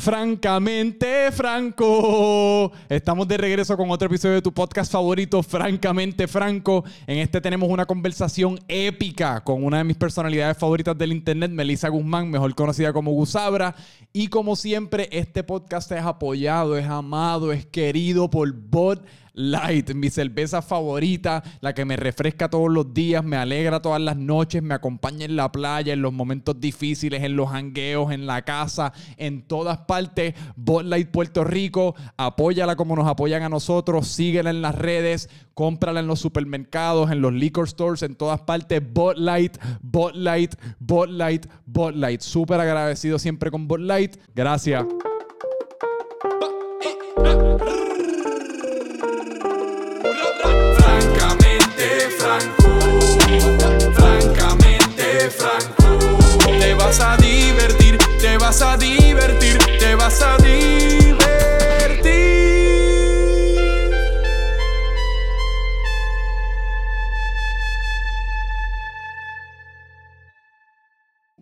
Francamente Franco. Estamos de regreso con otro episodio de tu podcast favorito, Francamente Franco. En este tenemos una conversación épica con una de mis personalidades favoritas del internet, Melissa Guzmán, mejor conocida como Gusabra. Y como siempre, este podcast es apoyado, es amado, es querido por Bot Light, mi cerveza favorita, la que me refresca todos los días, me alegra todas las noches, me acompaña en la playa, en los momentos difíciles, en los hangueos, en la casa, en todas partes. Bot Light Puerto Rico, apóyala como nos apoyan a nosotros, síguela en las redes, cómprala en los supermercados, en los liquor stores, en todas partes. Bot Light, Bot Light, Bot Light, Bot Light. Súper agradecido siempre con Bot Light. Gracias. Vas a divertir, te vas a divertir.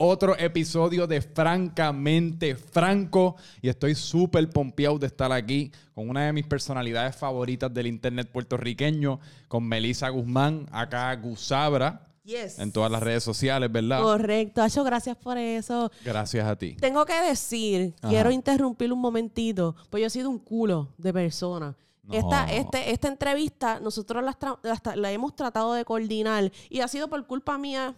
otro episodio de Francamente Franco y estoy súper pompeado de estar aquí con una de mis personalidades favoritas del internet puertorriqueño, con Melissa Guzmán, acá Gusabra, Yes. en todas las redes sociales, ¿verdad? Correcto, Acho, gracias por eso. Gracias a ti. Tengo que decir, Ajá. quiero interrumpir un momentito, pues yo he sido un culo de persona. No. Esta, este, esta entrevista nosotros la, la la hemos tratado de coordinar y ha sido por culpa mía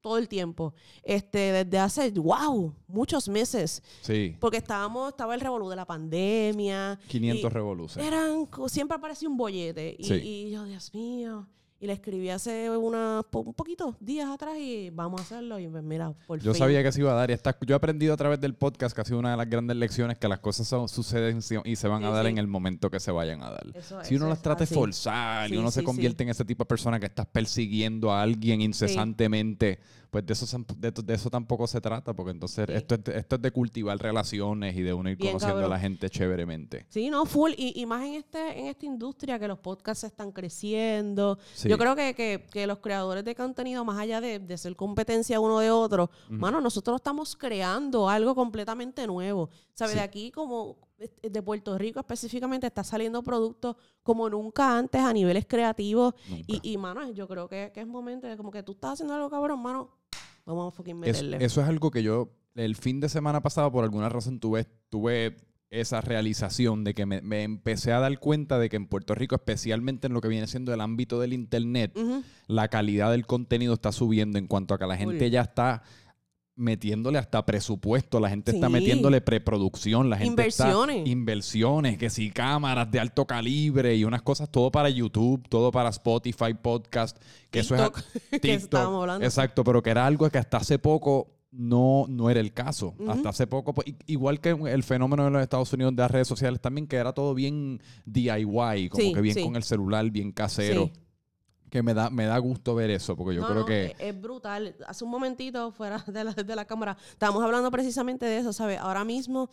todo el tiempo. Este, desde hace, wow, muchos meses. Sí, Porque estábamos, estaba el revolú de la pandemia. 500 y revoluciones. Eran, siempre aparecía un bollete. Y, Sí. y yo, Dios mío. Y le escribí hace una, un poquito, días atrás y vamos a hacerlo. Y pues mira, por Yo fin. sabía que se iba a dar y está- yo he aprendido a través del podcast que ha sido una de las grandes lecciones que las cosas son- suceden y se van a dar sí. en el momento que se vayan a dar. Eso- si uno las trata de forzar y uno se convierte en ese tipo de persona que estás persiguiendo a alguien incesantemente, pues de eso, de, de eso tampoco se trata, porque entonces Sí. esto, es de, esto es de cultivar relaciones y de uno ir Bien, conociendo a la gente chéveremente. Sí, no, full. Y, y más en, este, en esta industria que los podcasts están creciendo. Sí. Yo creo que, que- que los creadores de contenido, más allá de, de ser competencia uno de otro, mano, nosotros estamos creando algo completamente nuevo. ¿Sabes? Sí. De aquí, como eh, de Puerto Rico específicamente, está saliendo productos como nunca antes a niveles creativos. Y, y, mano, yo creo que, que es momento de como que tú estás haciendo algo cabrón, mano. Vamos a fucking Es- meterle. eso es algo que yo, el fin de semana pasado, por alguna razón, tuve, tuve esa realización de que me, me empecé a dar cuenta de que en Puerto Rico, especialmente en lo que viene siendo el ámbito del Internet, la calidad del contenido está subiendo en cuanto a que la gente ya está metiéndole hasta presupuesto, la gente está Sí. metiéndole preproducción, la gente Inversiones. está inversiones, que si cámaras de alto calibre y unas cosas, todo para YouTube, todo para Spotify, podcast, que eso TikTok, es que estábamos hablando. Exacto, pero que era algo que hasta hace poco no, no era el caso. Hasta hace poco, pues, igual que el fenómeno de los Estados Unidos de las redes sociales también, que era todo bien DIY, como Sí, que bien sí. con el celular, bien casero. Que me da, me da gusto ver eso, porque yo No, creo no, que... Es, es brutal. Hace un momentito, fuera de la, de la cámara, estábamos hablando precisamente de eso, ¿sabes? Ahora mismo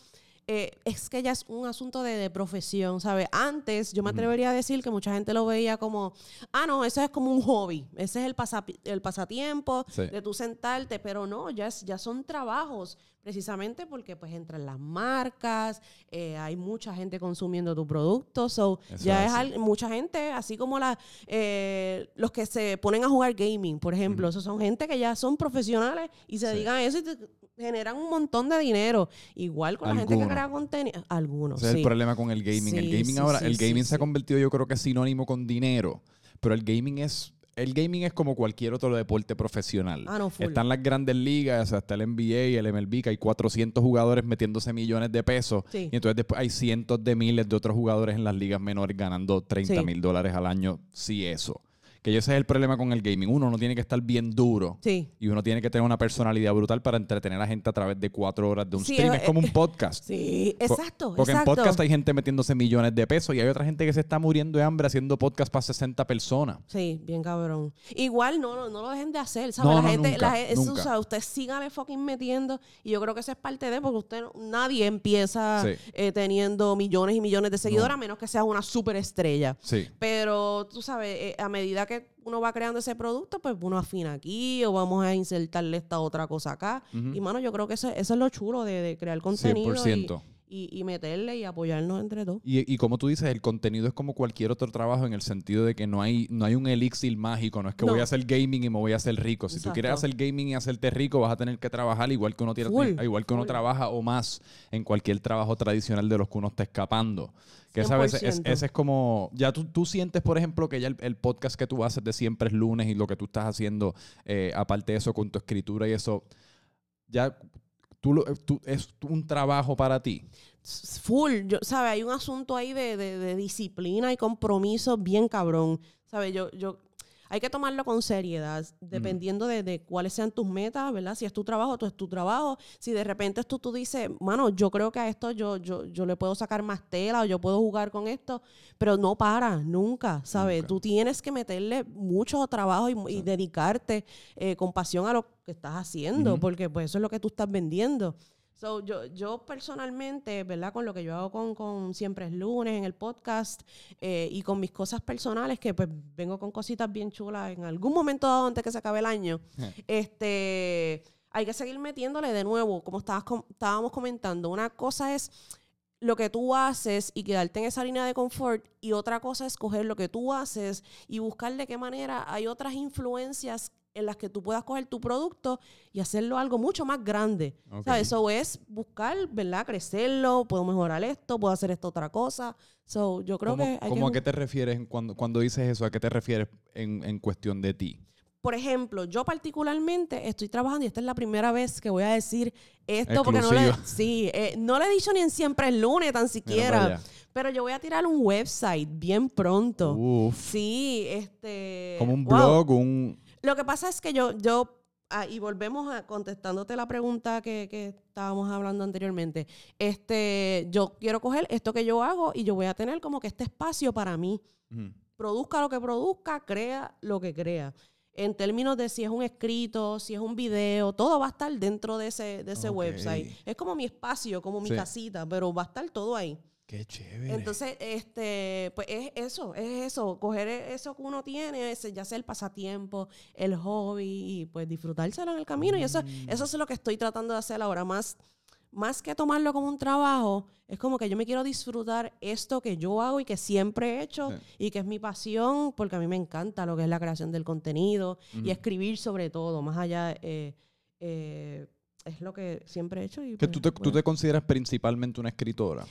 eh, es que ya es un asunto de, de profesión, ¿sabes? Antes yo me atrevería a decir que mucha gente lo veía como, ah, no, eso es como un hobby, ese es el, pasapi- el pasatiempo Sí. de tú sentarte, pero no, ya, es- ya son trabajos. Precisamente porque pues entran las marcas, eh, hay mucha gente consumiendo tu producto, so Eso ya es al- mucha gente, así como la, eh, los que se ponen a jugar gaming, por ejemplo, esos son gente que ya son profesionales y se Sí. dedican a eso y te- generan un montón de dinero. Igual con la gente que crea contenido. Algunos, Ese es sí. el problema con el gaming. el gaming sí, ahora, el gaming se ha convertido yo creo que es sinónimo con dinero, pero el gaming es... El gaming es como cualquier otro deporte profesional. Ah, no. Están las grandes ligas, o sea, está el NBA, el MLB, que hay 400 jugadores metiéndose millones de pesos. Y entonces después hay cientos de miles de otros jugadores en las ligas menores ganando 30 Sí. mil dólares al año, si eso. Que ese es el problema con el gaming. Uno no tiene que estar bien duro. Sí. Y uno tiene que tener una personalidad brutal para entretener a la gente a través de cuatro horas de un Sí, stream. eh, Es como un podcast. Sí, exacto. Porque exacto. en podcast hay gente metiéndose millones de pesos y hay otra gente que se está muriendo de hambre haciendo podcast para 60 personas. Sí, bien cabrón. Igual no, no, no lo dejen de hacer, ¿sabes? No, la no, gente, nunca, la gen- eso, o sea, usted sígale fucking metiendo y yo creo que eso es parte de porque usted nadie empieza Sí. eh, teniendo millones y millones de seguidores a menos que sea una superestrella. Sí. Pero tú sabes, eh, a medida que uno va creando ese producto, pues uno afina aquí o vamos a insertarle esta otra cosa acá. Y mano, yo creo que eso, eso es lo chulo de, de crear contenido. y- 100%. y, y meterle y apoyarnos entre todos. Y, y como tú dices, el contenido es como cualquier otro trabajo en el sentido de que no hay, no hay un elixir mágico. No es que No. voy a hacer gaming y me voy a hacer rico. Si tú quieres hacer gaming y hacerte rico, vas a tener que trabajar igual que uno, tiene, igual que uno full. trabaja o más en cualquier trabajo tradicional de los que uno está escapando. Que esa vez es, 100%. ese es como, ya tú, tú sientes, por ejemplo, que ya el, el podcast que tú haces de siempre es lunes y lo que tú estás haciendo, eh, aparte de eso, con tu escritura y eso, ya tú, lo- tú- es un trabajo para ti. Full, yo, ¿sabes? Hay un asunto ahí de, de- de disciplina y compromiso bien cabrón. ¿Sabes? Yo, yo, hay que tomarlo con seriedad, dependiendo de, de cuáles sean tus metas, ¿verdad? Si es tu trabajo, tú es tu trabajo. Si de repente tú, tú dices, mano, yo creo que a esto yo, yo, yo le puedo sacar más tela o yo puedo jugar con esto, pero no para, nunca, ¿sabes? Nunca. Tú tienes que meterle mucho trabajo y, y dedicarte eh, con pasión a lo que estás haciendo, porque pues eso es lo que tú estás vendiendo. So, yo, yo personalmente, ¿verdad? Con lo que yo hago con, con Siempre es lunes en el podcast eh, y con mis cosas personales, que pues vengo con cositas bien chulas en algún momento dado antes que se acabe el año, este, hay que seguir metiéndole de nuevo, como estabas com- estábamos comentando. Una cosa es lo que tú haces y quedarte en esa línea de confort y otra cosa es coger lo que tú haces y buscar de qué manera hay otras influencias en las que tú puedas coger tu producto y hacerlo algo mucho más grande. Ok. ¿Sabes? Eso es buscar, ¿verdad? Crecerlo, puedo mejorar esto, puedo hacer esta otra cosa. So, yo creo ¿Cómo, que hay cómo que a qué te refieres cuando, cuando dices eso? ¿A qué te refieres en, en cuestión de ti? por ejemplo, yo particularmente estoy trabajando y esta es la primera vez que voy a decir esto porque no le, sí, eh, no le he dicho ni en siempre el lunes tan siquiera, pero yo voy a tirar un website bien pronto. Uf. Sí, este Como un wow. blog, un... Lo que pasa es que yo, yo, ah, y volvemos a contestándote la pregunta que, que estábamos hablando anteriormente. Este, yo quiero coger esto que yo hago y yo voy a tener como que este espacio para mí. Produzca lo que produzca, crea lo que crea. En términos de si es un escrito, si es un video, todo va a estar dentro de ese, de ese Ok. website. Es como mi espacio, como mi Sí. casita, pero va a estar todo ahí. Qué chévere. Entonces, este, pues es eso, es eso, coger e- eso que uno tiene, ese, ya sea el pasatiempo, el hobby, y pues disfrutárselo en el camino. Y eso, Mm. eso es lo que estoy tratando de hacer ahora. Más, más que tomarlo como un trabajo, es como que yo me quiero disfrutar esto que yo hago y que siempre he hecho Sí. y que es mi pasión, porque a mí me encanta lo que es la creación del contenido y escribir sobre todo, más allá, eh, eh, es lo que siempre he hecho. Y que pues, tú te, tú bueno. te consideras principalmente una escritora,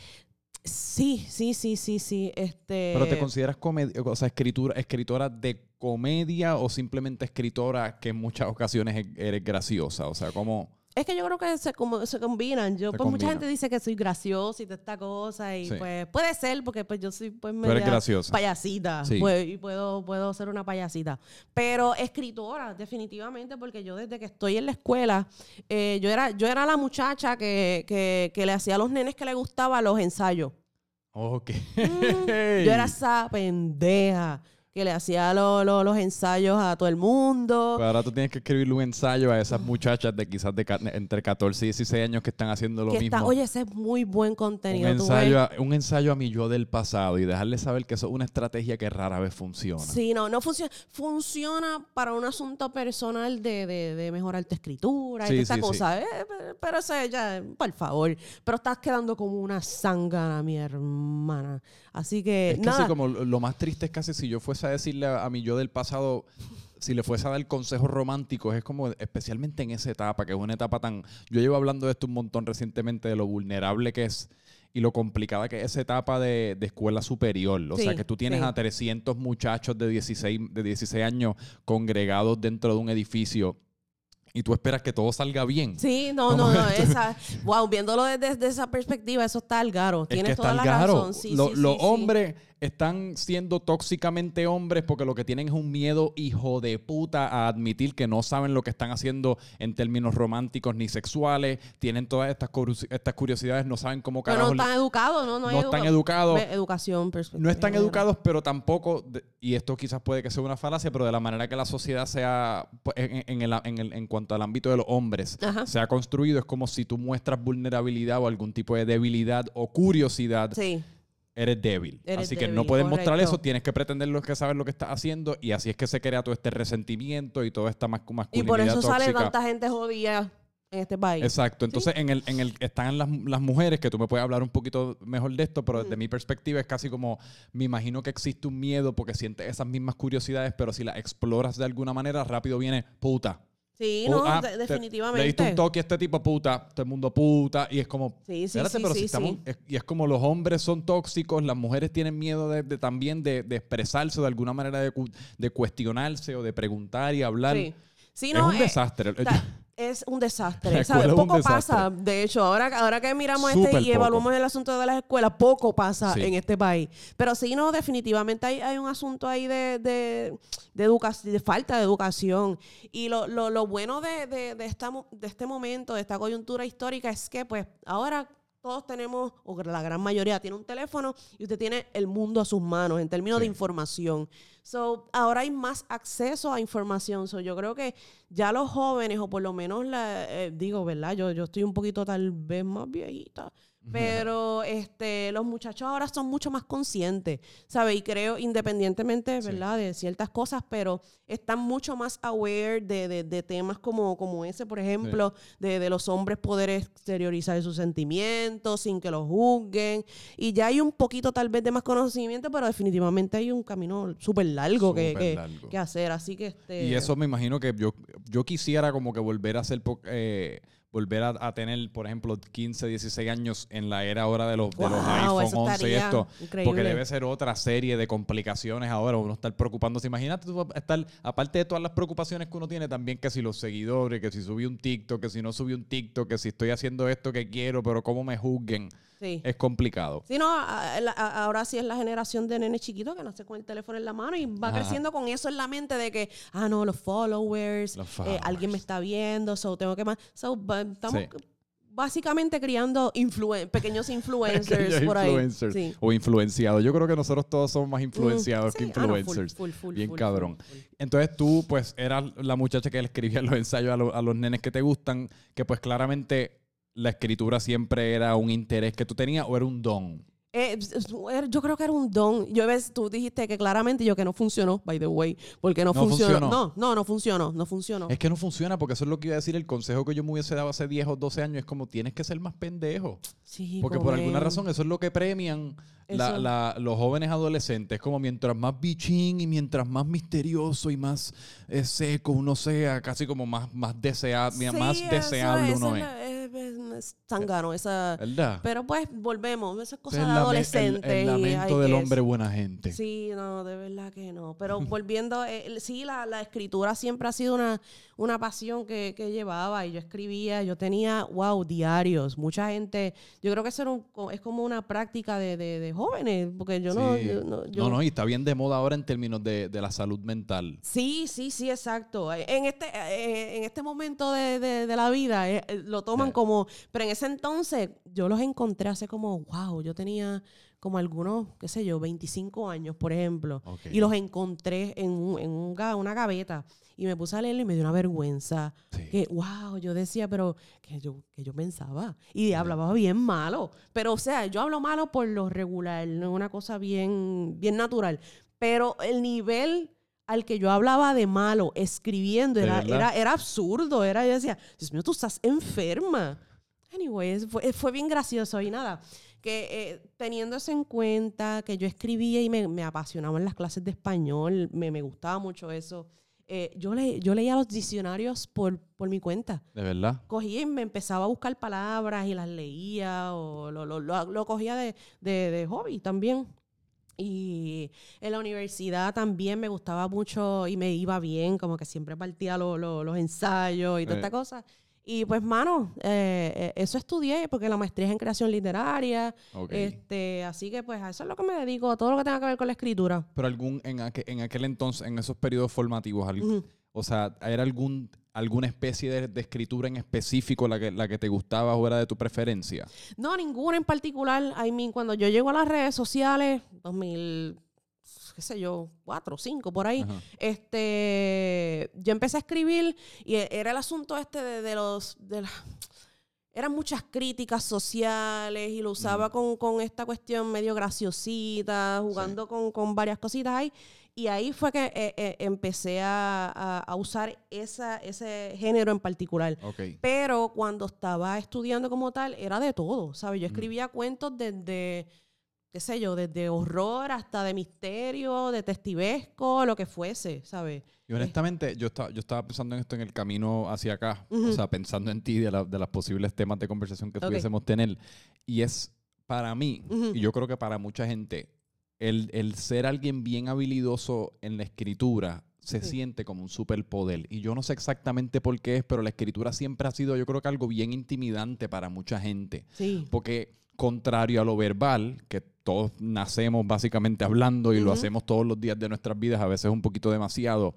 Sí, sí, sí, sí, sí. Este... pero te consideras comed- o sea, escritura, escritora de comedia o simplemente escritora que en muchas ocasiones e- eres graciosa, o sea, como Es que yo creo que se, como, se combinan. Yo, Se pues mucha gente dice que soy graciosa y de esta cosa. Y Sí. pues puede ser, porque pues yo soy pues media graciosa. payasita. Sí. pues, y puedo, puedo ser una payasita. Pero escritora, definitivamente, porque yo desde que estoy en la escuela, eh, yo, era, yo era la muchacha que, que, que le hacía a los nenes que le gustaba los ensayos. Ok. Mm, Yo era esa pendeja que le hacía lo- lo- los ensayos a todo el mundo. Pero ahora tú tienes que escribirle un ensayo a esas muchachas de quizás de entre 14 y 16 años que están haciendo lo que mismo. está, oye, ese es muy buen un contenido. ves. ensayo, a, un ensayo a mi yo del pasado y dejarle saber que eso es una estrategia que rara vez funciona. Sí, no, no funciona. Funciona para un asunto personal de, de, de mejorar tu escritura Sí, y sí, sí. cosa. eh, pe- pero eso ya, por favor. Pero estás quedando como una zángana, mi hermana. Así que, Es casi nada. como lo lo más triste es casi si yo fuese a decirle a, a mi yo del pasado, si le fuese a dar consejos románticos, es como especialmente en esa etapa, que es una etapa tan... Yo llevo hablando de esto un montón recientemente, de lo vulnerable que es y lo complicada que es esa etapa de, de escuela superior. O sea, que tú tienes sí. a 300 muchachos de 16, de 16 años congregados dentro de un edificio y tú esperas que todo salga bien. Sí, no, ¿Cómo no, no. Esa, wow, viéndolo desde, desde esa perspectiva, eso está al garo. Es Tienes que toda la garo. razón. Sí, Lo- sí, sí, los sí. hombres están siendo tóxicamente hombres porque lo que tienen es un miedo hijo de puta a admitir que no saben lo que están haciendo en términos románticos ni sexuales. Tienen todas estas, curiosi- estas curiosidades, no saben cómo Pero carajo. no están educados, ¿no? No, no están educa- educados. Educación. No están educados, pero tampoco, y esto quizás puede que sea una falacia, pero de la manera que la sociedad sea, pues, en, en el- en el- en cuanto al ámbito de los hombres, Ajá. se ha construido, es como si tú muestras vulnerabilidad o algún tipo de debilidad o curiosidad, Sí. Eres débil. Eres así que no débil, puedes mostrar correcto. eso, tienes que pretender lo que sabes lo que estás haciendo y así es que se crea todo este resentimiento y toda esta mas- Y masculinidad por eso sale tóxica. tanta gente jodida en este país. Exacto. Entonces, en el, en el están las, las mujeres, que tú me puedes hablar un poquito mejor de esto, pero desde mi perspectiva es casi como, me imagino que existe un miedo porque sientes esas mismas curiosidades, pero si las exploras de alguna manera, rápido viene puta. Sí, no, ah, de- te- definitivamente. Le diste un toque a este tipo puta, todo el mundo puta, y es como, Sí, sí, espérate, sí, pero si sí, estamos, sí. es- y es como los hombres son tóxicos, las mujeres tienen miedo de, de también de, de expresarse de alguna manera, de, cu- de cuestionarse o de preguntar y hablar. Sí. Sí, es no, un eh, desastre. ta- es un desastre. Poco desastre. pasa, de hecho, ahora, ahora que miramos Súper este y poco. evaluamos el asunto de las escuelas, poco pasa Sí. en este país. Pero sí, no, definitivamente hay, hay un asunto ahí de, de, de, educación, de falta de educación. Y lo, lo, lo bueno de, de, de, esta, de este momento, de esta coyuntura histórica, es que pues ahora todos tenemos, o la gran mayoría tiene un teléfono y usted tiene el mundo a sus manos en términos de Sí. información. So, ahora hay más acceso a información. So, yo creo que ya los jóvenes, o por lo menos, la, eh, digo, ¿verdad? Yo, yo estoy un poquito tal vez más viejita. Pero este, los muchachos ahora son mucho más conscientes, ¿sabes? Y creo, independientemente, Sí. ¿verdad? De ciertas cosas, pero están mucho más aware de, de- de temas como, como ese, por ejemplo, de, de los hombres poder exteriorizar sus sentimientos sin que los juzguen. Y ya hay un poquito tal vez de más conocimiento, pero definitivamente hay un camino súper largo, que, que- hacer. Así que este... Y eso me imagino que yo, yo quisiera como que volver a po- eh, volver a, a tener, por ejemplo, 15, 16 años en la era ahora de los, de los Wow, iPhone eso 11 y esto. increíble. Porque debe ser otra serie de complicaciones ahora, uno estar preocupándose. Imagínate tú estar, aparte de todas las preocupaciones que uno tiene, también que si los seguidores, que si subí un TikTok, que si no subí un TikTok, que si estoy haciendo esto que quiero, pero cómo me juzguen. Sí. Es complicado. Sí, no, a- la- a- ahora sí es la generación de nenes chiquitos que nace con el teléfono en la mano y va Ajá. creciendo con eso en la mente de que, ah, no, los followers, Los eh, alguien me está viendo, so tengo que más. So, estamos Sí. básicamente criando influen- pequeños influencers Pequeños por ahí. influencers. Sí. O influenciados. Yo creo que nosotros todos somos más influenciados Mm, que sí, ah, no, full, influencers. full, full, Bien cabrón. Entonces tú, pues, eras la muchacha que le escribía los ensayos a, lo- a los nenes que te gustan, que pues claramente la escritura siempre era un interés que tú tenías o era un don. Eh, yo creo que era un don. Yo ves, tú dijiste que claramente yo que no funcionó, by the way, porque no, No funcionó. funcionó. No, no, no funcionó, no funcionó. Es que no funciona porque eso es lo que iba a decir. El consejo que yo me hubiese dado hace 10 o 12 años es como tienes que ser más pendejo. Sí, Porque por alguna razón eso es lo que premian la- Eso. la- los jóvenes adolescentes. Como mientras más bichín y mientras más misterioso y más eh, seco uno sea, casi como más, más, desea- Sí, más deseable uno es es. Es- tangano, esa... ¿Verdad? Pero pues volvemos, esas cosas de adolescentes. el, lamento del hombre buena gente. Sí, no, de verdad que no. Pero volviendo, eh, sí, la, la escritura siempre ha sido una, una pasión que, que llevaba y yo escribía, yo tenía, wow, diarios. Mucha gente, yo creo que eso era un es como una práctica de, de- de jóvenes, porque yo no... Yo no, yo- no, no, y está bien de moda ahora en términos de, de la salud mental. Sí, sí, sí, exacto. En este, eh, en este momento de, de- la vida eh, eh, lo toman como, pero en ese entonces yo los encontré hace como, wow, yo tenía como algunos, qué sé yo, 25 años, por ejemplo, Ok. y los encontré en, un- en un una gaveta y me puse a leerlo y me dio una vergüenza. Sí. Que, wow, yo decía, pero que yo, que yo pensaba. Y hablaba bien malo. Pero, o sea, yo hablo malo por lo regular, no es una cosa bien, bien natural. Pero el nivel al que yo hablaba de malo escribiendo ¿De era, era, era absurdo. Era, yo decía, Dios mío, tú estás enferma. Anyways, fue, fue bien gracioso y nada. Que eh, teniendo eso en cuenta, que yo escribía y me, me apasionaban las clases de español, me, me gustaba mucho eso. eh, yo, le, yo leía los diccionarios por, por mi cuenta. ¿De verdad? Cogía y me empezaba a buscar palabras y las leía o lo, lo- lo- lo cogía de, de- de hobby también. Y en la universidad también me gustaba mucho y me iba bien, como que siempre partía lo- lo- los ensayos y toda Eh. esta cosa. Y pues, mano, eh, eh, eso estudié porque la maestría es en creación literaria. Este, así que pues a eso es lo que me dedico, a todo lo que tenga que ver con la escritura. Pero algún, en, aquel, en aquel entonces, en esos periodos formativos, o sea, ¿era algún, alguna especie de, de escritura en específico la que, la que te gustaba o era de tu preferencia? No, ninguna en particular. I mean, cuando yo llego a las redes sociales, 2000, qué sé yo, cuatro, cinco, por ahí, Ajá. este, yo empecé a escribir y e- era el asunto este de, de los, de la- eran muchas críticas sociales y lo usaba con, con esta cuestión medio graciosita, jugando con, con varias cositas ahí. Y ahí fue que eh, eh, empecé a, a- a usar esa, ese género en particular. Pero cuando estaba estudiando como tal, era de todo, ¿sabes? Yo escribía cuentos desde, qué sé yo, desde horror hasta de misterio, de testivesco, lo que fuese, ¿sabes? Y honestamente, yo estaba, yo estaba pensando en esto en el camino hacia acá, o sea, pensando en ti, de, la- de los posibles temas de conversación que Ok. pudiésemos tener. Y es para mí, Ujú. y yo creo que para mucha gente, el, el ser alguien bien habilidoso en la escritura se Sí. siente como un superpoder. Y yo no sé exactamente por qué es, pero la escritura siempre ha sido, yo creo que algo bien intimidante para mucha gente. Sí. Porque contrario a lo verbal, que todos nacemos básicamente hablando y lo hacemos todos los días de nuestras vidas, a veces un poquito demasiado,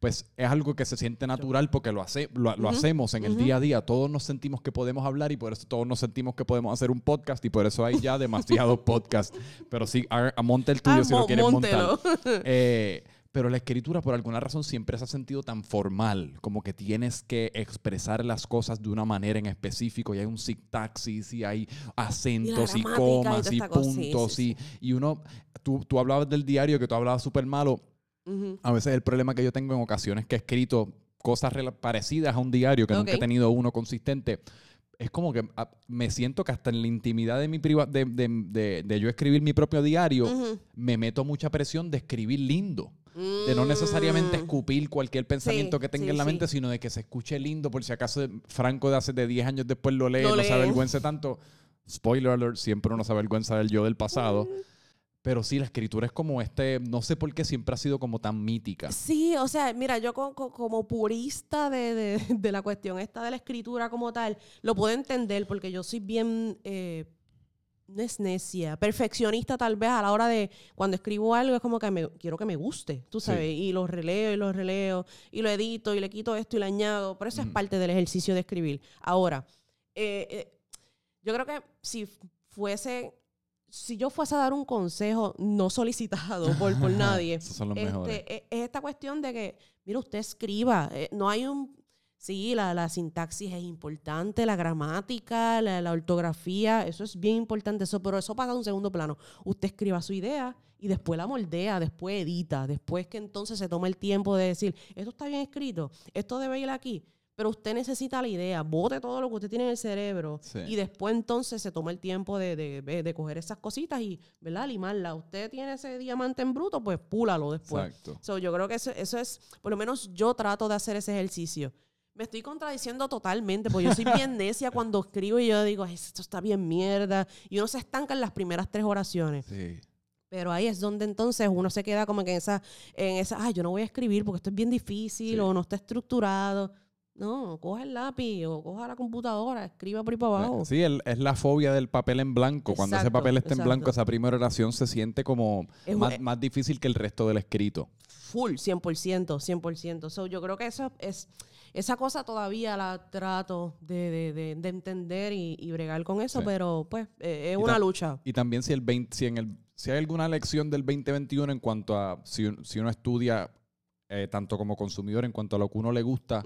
pues es algo que se siente natural porque lo, hace, lo, hacemos en el día a día. Todos nos sentimos que podemos hablar y por eso todos nos sentimos que podemos hacer un podcast y por eso hay ya demasiados podcasts. Pero sí, a, a monta el tuyo Ah, si lo quieres móntelo. montar. Eh, pero la escritura, por alguna razón, siempre se ha sentido tan formal, como que tienes que expresar las cosas de una manera en específico, y hay un sintaxis, y hay acentos, y, comas, y, cosa. Sí, puntos, sí, y, y uno, tú, tú hablabas del diario, que tú hablabas súper malo, a veces el problema que yo tengo en ocasiones que he escrito cosas parecidas a un diario, que nunca he tenido uno consistente, es como que ah, me siento que hasta en la intimidad de mi priva de, de- de- de yo escribir mi propio diario, me meto mucha presión de escribir lindo. De no necesariamente Mm. escupir cualquier pensamiento Sí, que tenga sí, en la sí. mente, sino de que se escuche lindo, por si acaso Franco de hace de 10 años después lo lee, Lo no se avergüence tanto. Spoiler alert, siempre uno se avergüenza del yo del pasado. Mm. Pero sí, la escritura es como este, no sé por qué siempre ha sido como tan mítica. Sí, o sea, mira, yo co- co- como purista de, de- de la cuestión esta de la escritura como tal, lo puedo entender porque yo soy bien, eh, no es necia, perfeccionista tal vez a la hora de cuando escribo algo es como que me, quiero que me guste, tú Sí. sabes, y lo releo y lo releo y lo edito y le quito esto y le añado, pero eso es parte del ejercicio de escribir. Ahora, eh, eh, yo creo que si fuese... Si yo fuese a dar un consejo no solicitado por, por nadie, este, e- es esta cuestión de que, mira, usted escriba. eh, no hay un. Sí, la, la sintaxis es importante, la gramática, la, la ortografía, eso es bien importante, eso, pero eso pasa a un segundo plano. Usted escriba su idea y después la moldea, después edita, después que entonces se toma el tiempo de decir, esto está bien escrito, esto debe ir aquí. Pero usted necesita la idea, bote todo lo que usted tiene en el cerebro Sí. y después entonces se toma el tiempo de, de, de- de coger esas cositas y, ¿verdad? Limarla. Usted tiene ese diamante en bruto, pues púlalo después. Exacto. So, yo creo que eso, eso es, por lo menos yo trato de hacer ese ejercicio. Me estoy contradiciendo totalmente, porque yo soy bien necia cuando escribo y yo digo, "Ay, esto está bien mierda. Y uno se estanca en las primeras tres oraciones. Sí. Pero ahí es donde entonces uno se queda como que en esa, en esa, ay, yo no voy a escribir porque esto es bien difícil Sí. o no está estructurado. No, coja el lápiz o coja la computadora, escriba por ahí para abajo. Sí, el- es la fobia del papel en blanco. Cuando ese papel está en blanco, esa primera oración se siente como Es- más, más difícil que el resto del escrito. Full, 100%, 100%. So, yo creo que eso es, esa cosa todavía la trato de, de- de- de entender y, y bregar con eso, Sí. pero pues eh, es Y una lucha. Y también si, el 20 si, en el, si hay alguna lección del 2021 en cuanto a si, si uno estudia eh, tanto como consumidor en cuanto a lo que uno le gusta.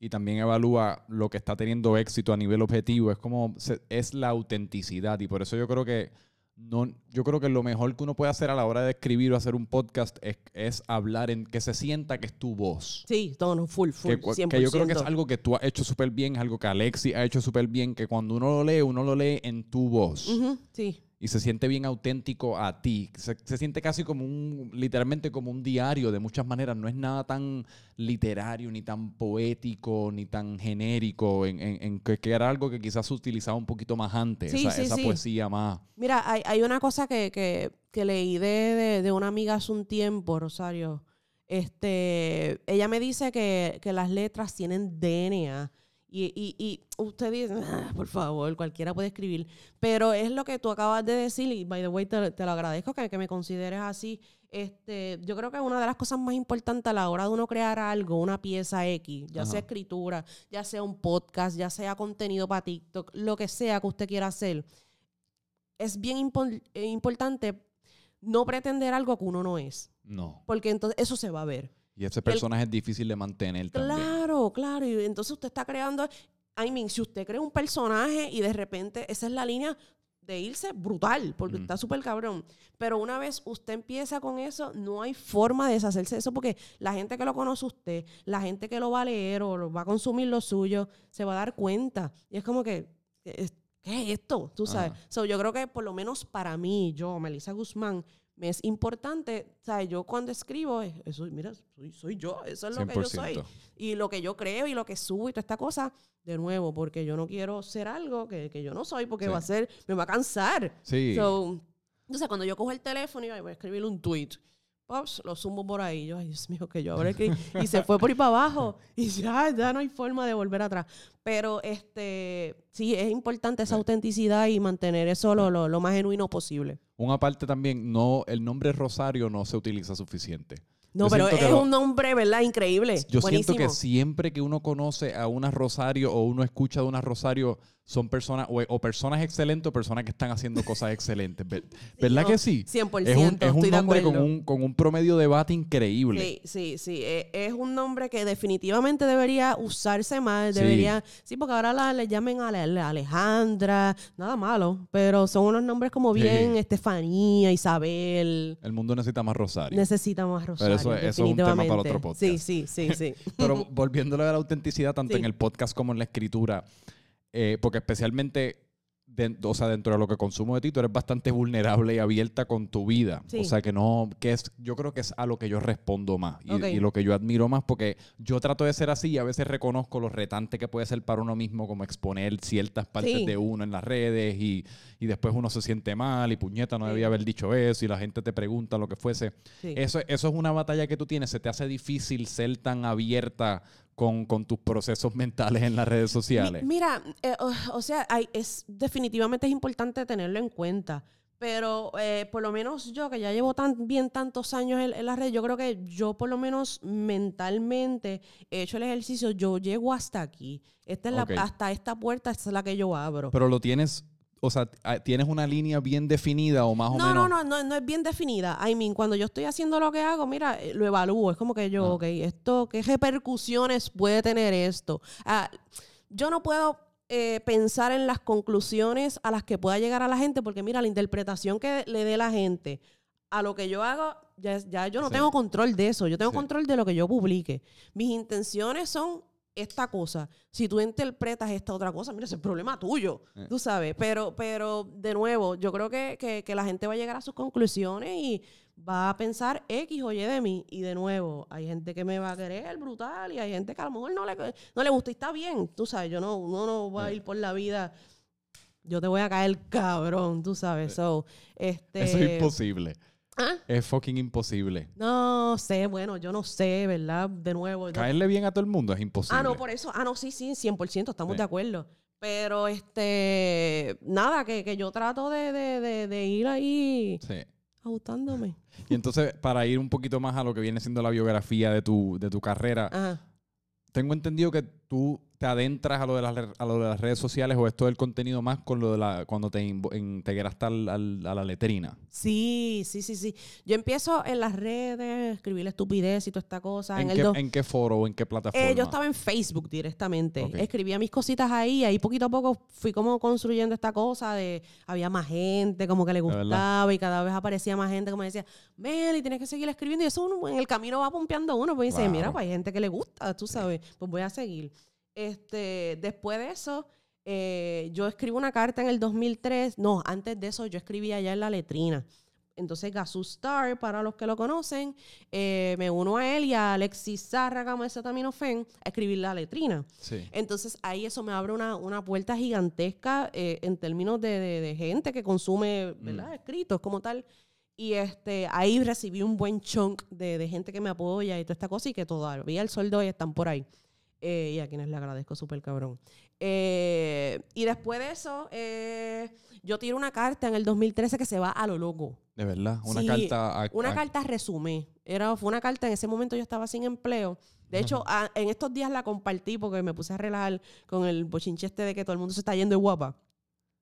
Y también evalúa lo que está teniendo éxito a nivel objetivo, es como es la autenticidad y por eso yo creo que no, yo creo que lo mejor que uno puede hacer a la hora de escribir o hacer un podcast es, es hablar en que se sienta que es tu voz. Sí, todo no, full, full, Que, 100%. que yo creo que es algo que tú has hecho súper bien, es algo que Alexi ha hecho súper bien, que cuando uno lo lee, uno lo lee en tu voz Ujú, Sí, y se siente bien auténtico a ti. Se, se siente casi como un, literalmente como un diario de muchas maneras. No es nada tan literario, ni tan poético, ni tan genérico, en, en- en que, que era algo que quizás se utilizaba un poquito más antes, Sí, esa, sí, esa sí. poesía más. Mira, hay, hay una cosa que, que, que leí de, de, de una amiga hace un tiempo, Rosario. Este, ella me dice que, que las letras tienen DNA. Y, y, y usted dice, "Ah, por favor, cualquiera puede escribir. Pero es lo que tú acabas de decir, y by the way, te, te lo agradezco que, que me consideres así. Este, yo creo que una de las cosas más importantes a la hora de uno crear algo, una pieza X, ya sea escritura, ya sea un podcast, ya sea contenido para TikTok, lo que sea que usted quiera hacer, es bien impor- eh, importante no pretender algo que uno no es, No. porque entonces eso se va a ver. Y ese personaje es difícil de mantener también. Claro, claro, y entonces usted está creando I mean, si usted crea un personaje y de repente esa es la línea de irse brutal, porque Mm. está súper cabrón. Pero una vez usted empieza con eso, no hay forma de deshacerse de eso, porque la gente que lo conoce usted, la gente que lo va a leer o lo va a consumir lo suyo, se va a dar cuenta. Y es como que, ¿qué es, qué es esto? Tú sabes. Ajá. So, yo creo que por lo menos para mí, yo, Melissa Guzmán, me es importante, ¿sabes? Yo cuando escribo, es- eso, mira, soy, soy yo, eso es lo que yo soy. 100%. Y lo que yo creo y lo que subo y toda esta cosa, de nuevo, porque yo no quiero ser algo que, que yo no soy, porque Sí. va a ser, me va a cansar. Sí. So, entonces, cuando yo cojo el teléfono y voy a escribir un tweet, pops, lo zumbo por ahí. Yo, ay, Dios mío, que yo ahora escribí. Y se fue por ahí para abajo. Y ya, ya no hay forma de volver atrás. Pero este, sí, es importante esa Sí. autenticidad y mantener eso lo, lo, lo más genuino posible. Una parte también, no, el nombre Rosario no se utiliza suficiente. No, Yo pero es que un nombre, ¿verdad? Increíble. Yo Buenísimo. siento que siempre que uno conoce a una Rosario o uno escucha de una Rosario, son personas o, o personas excelentes o personas que están haciendo cosas excelentes. Ver- ¿Verdad no, que sí? 100%, Es un, es un nombre con un, con un promedio de bate increíble. Sí, sí, sí. eh, Es un nombre que definitivamente debería usarse más. Sí. Debería. Sí, porque ahora la, le llamen a Ale- Alejandra. Nada malo. Pero son unos nombres como Sí. bien Estefanía, Isabel. El mundo necesita más Rosario. Necesita más Rosario. eso- eso es un tema para otro podcast. Sí, sí, sí, sí. Pero volviéndole a la autenticidad, tanto Sí. en el podcast como en la escritura, eh, porque especialmente, o sea, dentro de lo que consumo de ti, tú eres bastante vulnerable y abierta con tu vida. Sí. O sea, que no, que es, yo creo que es a lo que yo respondo más y, lo que yo admiro más, porque yo trato de ser así y a veces reconozco lo retante que puede ser para uno mismo, como exponer ciertas partes Sí. de uno en las redes y, y después uno se siente mal y puñeta, no Sí. debía haber dicho eso y la gente te pregunta lo que fuese. Eso, eso es una batalla que tú tienes. Se te hace difícil ser tan abierta con, con tus procesos mentales en las redes Mi- sociales. mira, eh, o, o sea, hay, es definitivamente es importante tenerlo en cuenta. Pero eh, por lo menos yo, que ya llevo tan bien tantos años en, en la red, yo creo que yo por lo menos mentalmente he hecho el ejercicio, yo llego hasta aquí. Esta es la, hasta esta puerta, esta es la que yo abro. Pero lo tienes, o sea, ah, tienes una línea bien definida o más o No, menos. no, no, no, no es bien definida. I mean, cuando yo estoy haciendo lo que hago, mira, eh, lo evalúo. Es como que yo, Ah. ok, esto, ¿qué repercusiones puede tener esto? Ah, yo no puedo eh, pensar en las conclusiones a las que pueda llegar a la gente, porque mira, la interpretación que le dé la gente a lo que yo hago, ya, ya yo no Sí. tengo control de eso. Yo tengo Sí. control de lo que yo publique. Mis intenciones son esta cosa. Si tú interpretas esta otra cosa, mira, ese es problema tuyo. Eh. Tú sabes. Pero, pero de nuevo, yo creo que, que- que la gente va a llegar a sus conclusiones y va a pensar X o Y de mí. Y de nuevo, hay gente que me va a querer brutal y hay gente que a lo mejor no le, no le gusta y está bien. Tú sabes, yo no, uno no va a Eh. ir por la vida. Yo te voy a caer cabrón, tú sabes. So, este, Eso es imposible. ¿Ah? Es fucking imposible. No sé, bueno, yo no sé, ¿verdad? De nuevo. Caerle bien a todo el mundo es imposible. Ah, no, por eso. Ah, no, sí, sí, 100%, estamos Sí. de acuerdo. Pero, este, nada, que, que yo trato de, de, de, de ir ahí Sí. ajustándome. Y entonces, para ir un poquito más a lo que viene siendo la biografía de tu, de tu carrera, Ajá. tengo entendido que tú te adentras a lo de las, a lo de las redes sociales o esto del contenido más con lo de la cuando te integraste al- al- a la letrina. Sí, sí, sí, sí. Yo empiezo en las redes, escribir la estupidez y toda esta cosa. ¿En, qué, ¿En qué foro o en qué plataforma? Eh, yo estaba en Facebook directamente. Escribía mis cositas ahí. Ahí poquito a poco fui como construyendo esta cosa de había más gente, como que le gustaba y cada vez aparecía más gente como decía, Meli, tienes que seguir escribiendo. Y eso uno, en el camino va pompeando uno. Pues dice, mira, pues hay gente que le gusta, tú sabes, pues voy a seguir. Este, después de eso, eh, yo escribo una carta en el 2003. No, antes de eso yo escribía ya en la letrina. Entonces, Gazoo Star, para los que lo conocen, eh, me uno a él y a Alexis Zárraga, Fen, a escribir la letrina. Sí. Entonces, ahí eso me abre una, una puerta gigantesca eh, en términos de, de- de gente que consume, ¿verdad? Escritos como tal. Y este, ahí recibí un buen chunk de, de gente que me apoya y toda esta cosa y que todavía el sueldo y están por ahí. Eh, y a quienes le agradezco súper cabrón. Eh, y después de eso, eh, yo tiro una carta en el 2013 que se va a lo loco. De verdad. Una Sí, carta. a- Una a- carta resumen. Era, fue una carta, en ese momento yo estaba sin empleo. De hecho, a- en estos días la compartí porque me puse a relajar con el bochinche este de que todo el mundo se está yendo de guapa.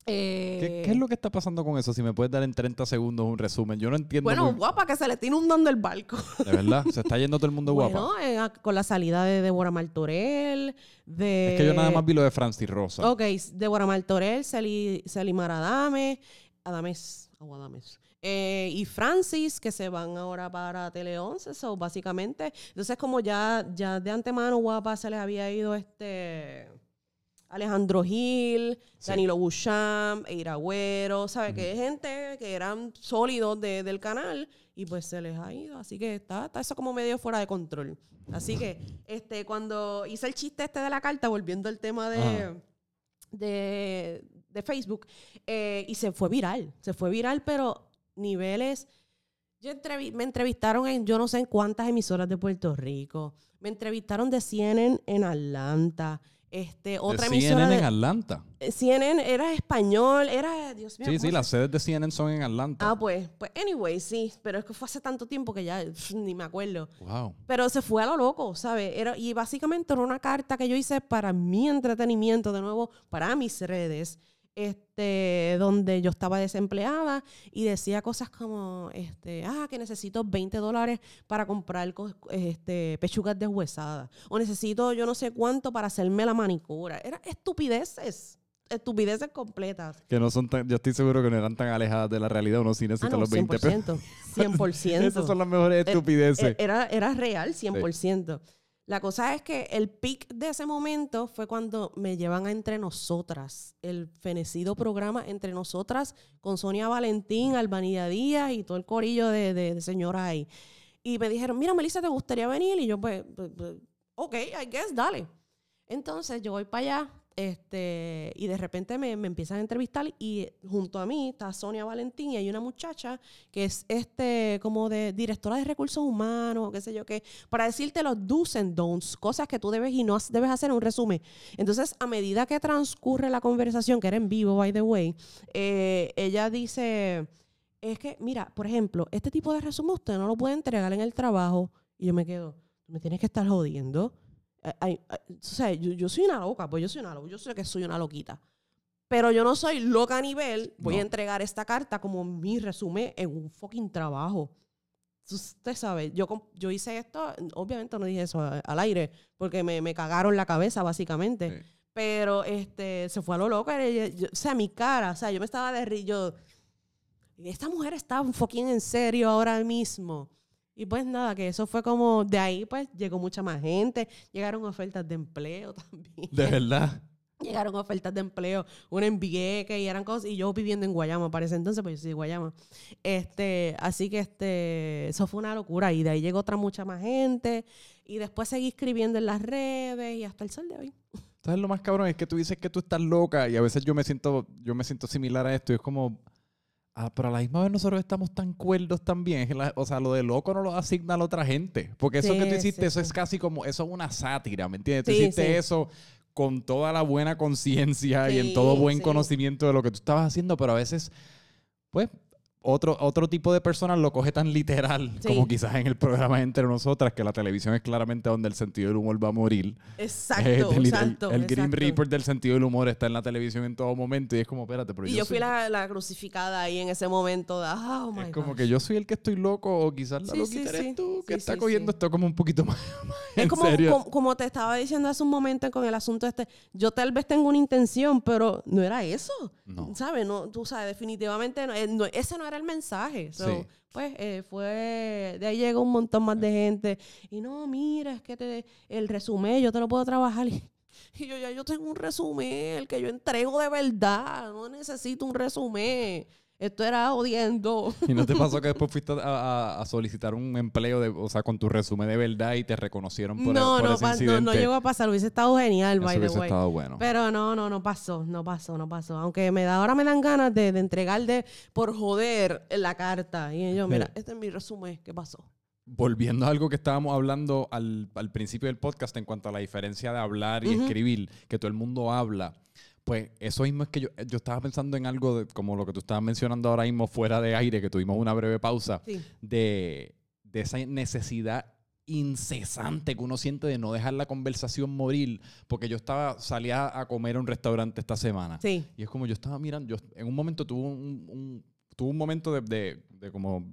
Eh, ¿Qué, qué es lo que está pasando con eso? Si me puedes dar en 30 segundos un resumen. Yo no entiendo. Bueno, muy- guapa, que se le está inundando el barco. de verdad, se está yendo todo el mundo guapa. Bueno, eh, a- con la salida de Débora Martorell, de... Es que yo nada más vi lo de Francis Rosa. Ok, Débora Martorell, Celi, Celimar Adame, Adames, o Adames. eh, y Francis, que se van ahora para Tele 11, so, básicamente. Entonces, como ya, ya de antemano, guapa, se les había ido este... Alejandro Gil, Sí. Danilo Bouchamp, Eira Agüero, ¿sabes? Que es gente que eran sólidos de- del canal y pues se les ha ido. Así que está, está eso como medio fuera de control. Así que este cuando hice el chiste este de la carta, volviendo al tema de, de, de Facebook, eh, y se fue viral. Se fue viral, pero niveles... Yo entrevi- me entrevistaron en yo no sé en cuántas emisoras de Puerto Rico. Me entrevistaron de CNN en Atlanta. Este, De otra CNN emisora de, en Atlanta. CNN era español, era, Dios mío. Sí, ¿cómo sí, las sedes de CNN son en Atlanta. Ah, pues, pues, anyway, sí, pero es que fue hace tanto tiempo que ya pf, ni me acuerdo. Wow. Pero se fue a lo loco, ¿sabes? Era, y básicamente era una carta que yo hice para mi entretenimiento, de nuevo, para mis redes, este, donde yo estaba desempleada y decía cosas como, este, ah, que necesito 20 dólares para comprar co- este, pechugas deshuesadas, o necesito yo no sé cuánto para hacerme la manicura. Eran estupideces, estupideces completas. Que no son tan, yo estoy seguro que no eran tan alejadas de la realidad. Uno sí Ah, necesita no, los 20 pesos. 100%. 100%. Esas son las mejores Eh, estupideces. Eh, Era, era real, 100%. La cosa es que el pic de ese momento fue cuando me llevan a Entre Nosotras, el fenecido programa Entre Nosotras con Sonia Valentín, Albanía Díaz y todo el corillo de, de, de señoras ahí. Y me dijeron, mira, Melissa, ¿te gustaría venir? Y yo, pues, pues, pues, ok, I guess, dale. Entonces yo voy para allá este, y de repente me, me empiezan a entrevistar y junto a mí está Sonia Valentín y hay una muchacha que es este como de directora de recursos humanos, qué sé yo qué, para decirte los do's and don'ts, cosas que tú debes y no debes hacer un resumen. Entonces, a medida que transcurre la conversación, que era en vivo, by the way, eh, ella dice, es que, mira, por ejemplo, este tipo de resumen usted no lo puede entregar en el trabajo y yo me quedo, me tienes que estar jodiendo. Ay, ay, ay, o sea, yo, yo soy una loca, pues yo soy una loca, yo sé que soy una loquita. Pero yo no soy loca a nivel, voy No. a entregar esta carta como mi resumen en un fucking trabajo. Usted sabe, yo, yo hice esto, obviamente no dije eso al aire, porque me, me cagaron la cabeza, básicamente. Sí. Pero este, se fue a lo loco. o sea, mi cara, o sea, yo me estaba de yo Esta mujer está un fucking en serio ahora mismo. Y pues nada, que eso fue como, de ahí pues llegó mucha más gente, llegaron ofertas de empleo también. De verdad. Llegaron ofertas de empleo, una en Vieques y eran cosas, y yo viviendo en Guayama para ese entonces, pues yo soy de Guayama. Este, así que este, eso fue una locura. Y de ahí llegó otra mucha más gente. Y después seguí escribiendo en las redes y hasta el sol de hoy. ¿Sabes lo más cabrón? Es que tú dices que tú estás loca y a veces yo me siento, yo me siento similar a esto y es como, ah, pero a la misma vez nosotros estamos tan cuerdos también. O sea, lo de loco no lo asigna a la otra gente. Porque eso Sí, que tú hiciste, sí, eso sí. es casi como, eso es una sátira, ¿me entiendes? Tú hiciste eso con toda la buena conciencia y en todo buen conocimiento de lo que tú estabas haciendo, pero a veces, pues, otro, otro tipo de personas lo coge tan literal, Sí. como quizás en el programa Entre Nosotras, que la televisión es claramente donde el sentido del humor va a morir. Exacto, Eh, el, el- exacto. el Green exacto. Reaper del sentido del humor está en la televisión en todo momento y es como, espérate, pero Y yo, yo fui soy- la, la crucificada ahí en ese momento. De, oh my es como gosh. que yo soy el que estoy loco o quizás la Sí, loquita sí, eres tú que está cogiendo esto como un poquito más, más Es en como, serio. como, como te estaba diciendo hace un momento con el asunto este. Yo tal vez tengo una intención, pero no era eso. No. ¿Sabes? No, tú sabes, definitivamente no, eh, no- ese no era el mensaje. So, Sí. Pues eh, fue. De ahí llegó un montón más de gente. Y no, mira, es que te, el resumen yo te lo puedo trabajar. Y, y yo ya yo tengo un resumen, el que yo entrego de verdad. No necesito un resumen. Esto era odiando. ¿Y no te pasó que después fuiste a, a- a solicitar un empleo, de, o sea, con tu resumen de verdad y te reconocieron por, no, por no, ese pa- no, incidente? no llegó a pasar. Hubiese estado genial, Eso by the hubiese way. estado bueno. Pero no, no, no pasó, no pasó, no pasó. Aunque me da, ahora me dan ganas de, de entregar de, por joder la carta. Y yo, mira, este es mi resumen, ¿qué pasó? Volviendo a algo que estábamos hablando al, al principio del podcast en cuanto a la diferencia de hablar y escribir, que todo el mundo habla, pues eso mismo es que yo, yo estaba pensando en algo de- como lo que tú estabas mencionando ahora mismo fuera de aire, que tuvimos una breve pausa, Sí. de, de esa necesidad incesante que uno siente de no dejar la conversación morir, porque yo estaba, salía a comer a un restaurante esta semana. Sí. Y es como yo estaba mirando, yo en un momento tuve un, un- tuve un momento de, de- de como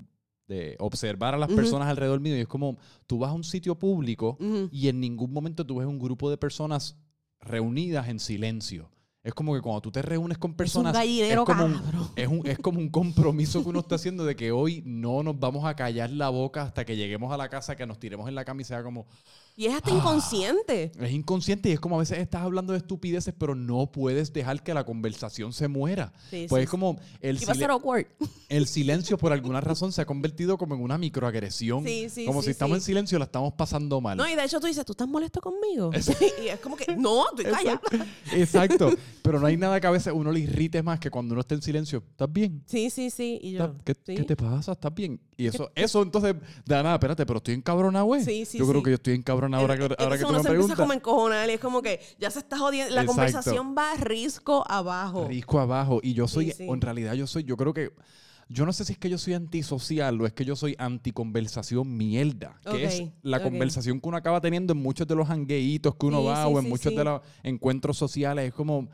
de observar a las personas alrededor mío y es como tú vas a un sitio público Ujú. y en ningún momento tú ves un grupo de personas reunidas en silencio. Es como que cuando tú te reúnes con Es un personas, es como un, es, un, es como un compromiso que uno está haciendo de que hoy no nos vamos a callar la boca hasta que lleguemos a la casa, que nos tiremos en la cama y sea como, Y es hasta Ah. inconsciente. es inconsciente y es como a veces estás hablando de estupideces, pero no puedes dejar que la conversación se muera. Sí, Pues sí, es como el, silen- el silencio por alguna razón se ha convertido como en una microagresión. Sí, sí, como si estamos en silencio la estamos pasando mal. No, y de hecho tú dices, ¿tú estás molesto conmigo? y es como que, no, estoy callada. Exacto. Pero no hay nada que a veces uno le irrite más que cuando uno está en silencio. ¿Estás bien? Sí, sí, sí. Y yo, ¿Estás- ¿Qué, sí. qué te pasa? ¿Estás bien? Y eso, eso entonces, da nada, espérate, pero estoy encabronado, güey. Sí, sí, Yo creo sí. que yo estoy encabronado ahora que, ahora que tú uno me se empieza como a preguntas. encojonar y es como que ya se está jodiendo. La Exacto. conversación va risco abajo. Risco abajo. Y yo soy, en realidad yo soy, yo creo que, yo no sé si es que yo soy antisocial o es que yo soy anticonversación mierda. Que es la conversación que uno acaba teniendo en muchos de los hangueitos que uno Sí, va sí, o en sí, muchos de los encuentros sociales. Es como,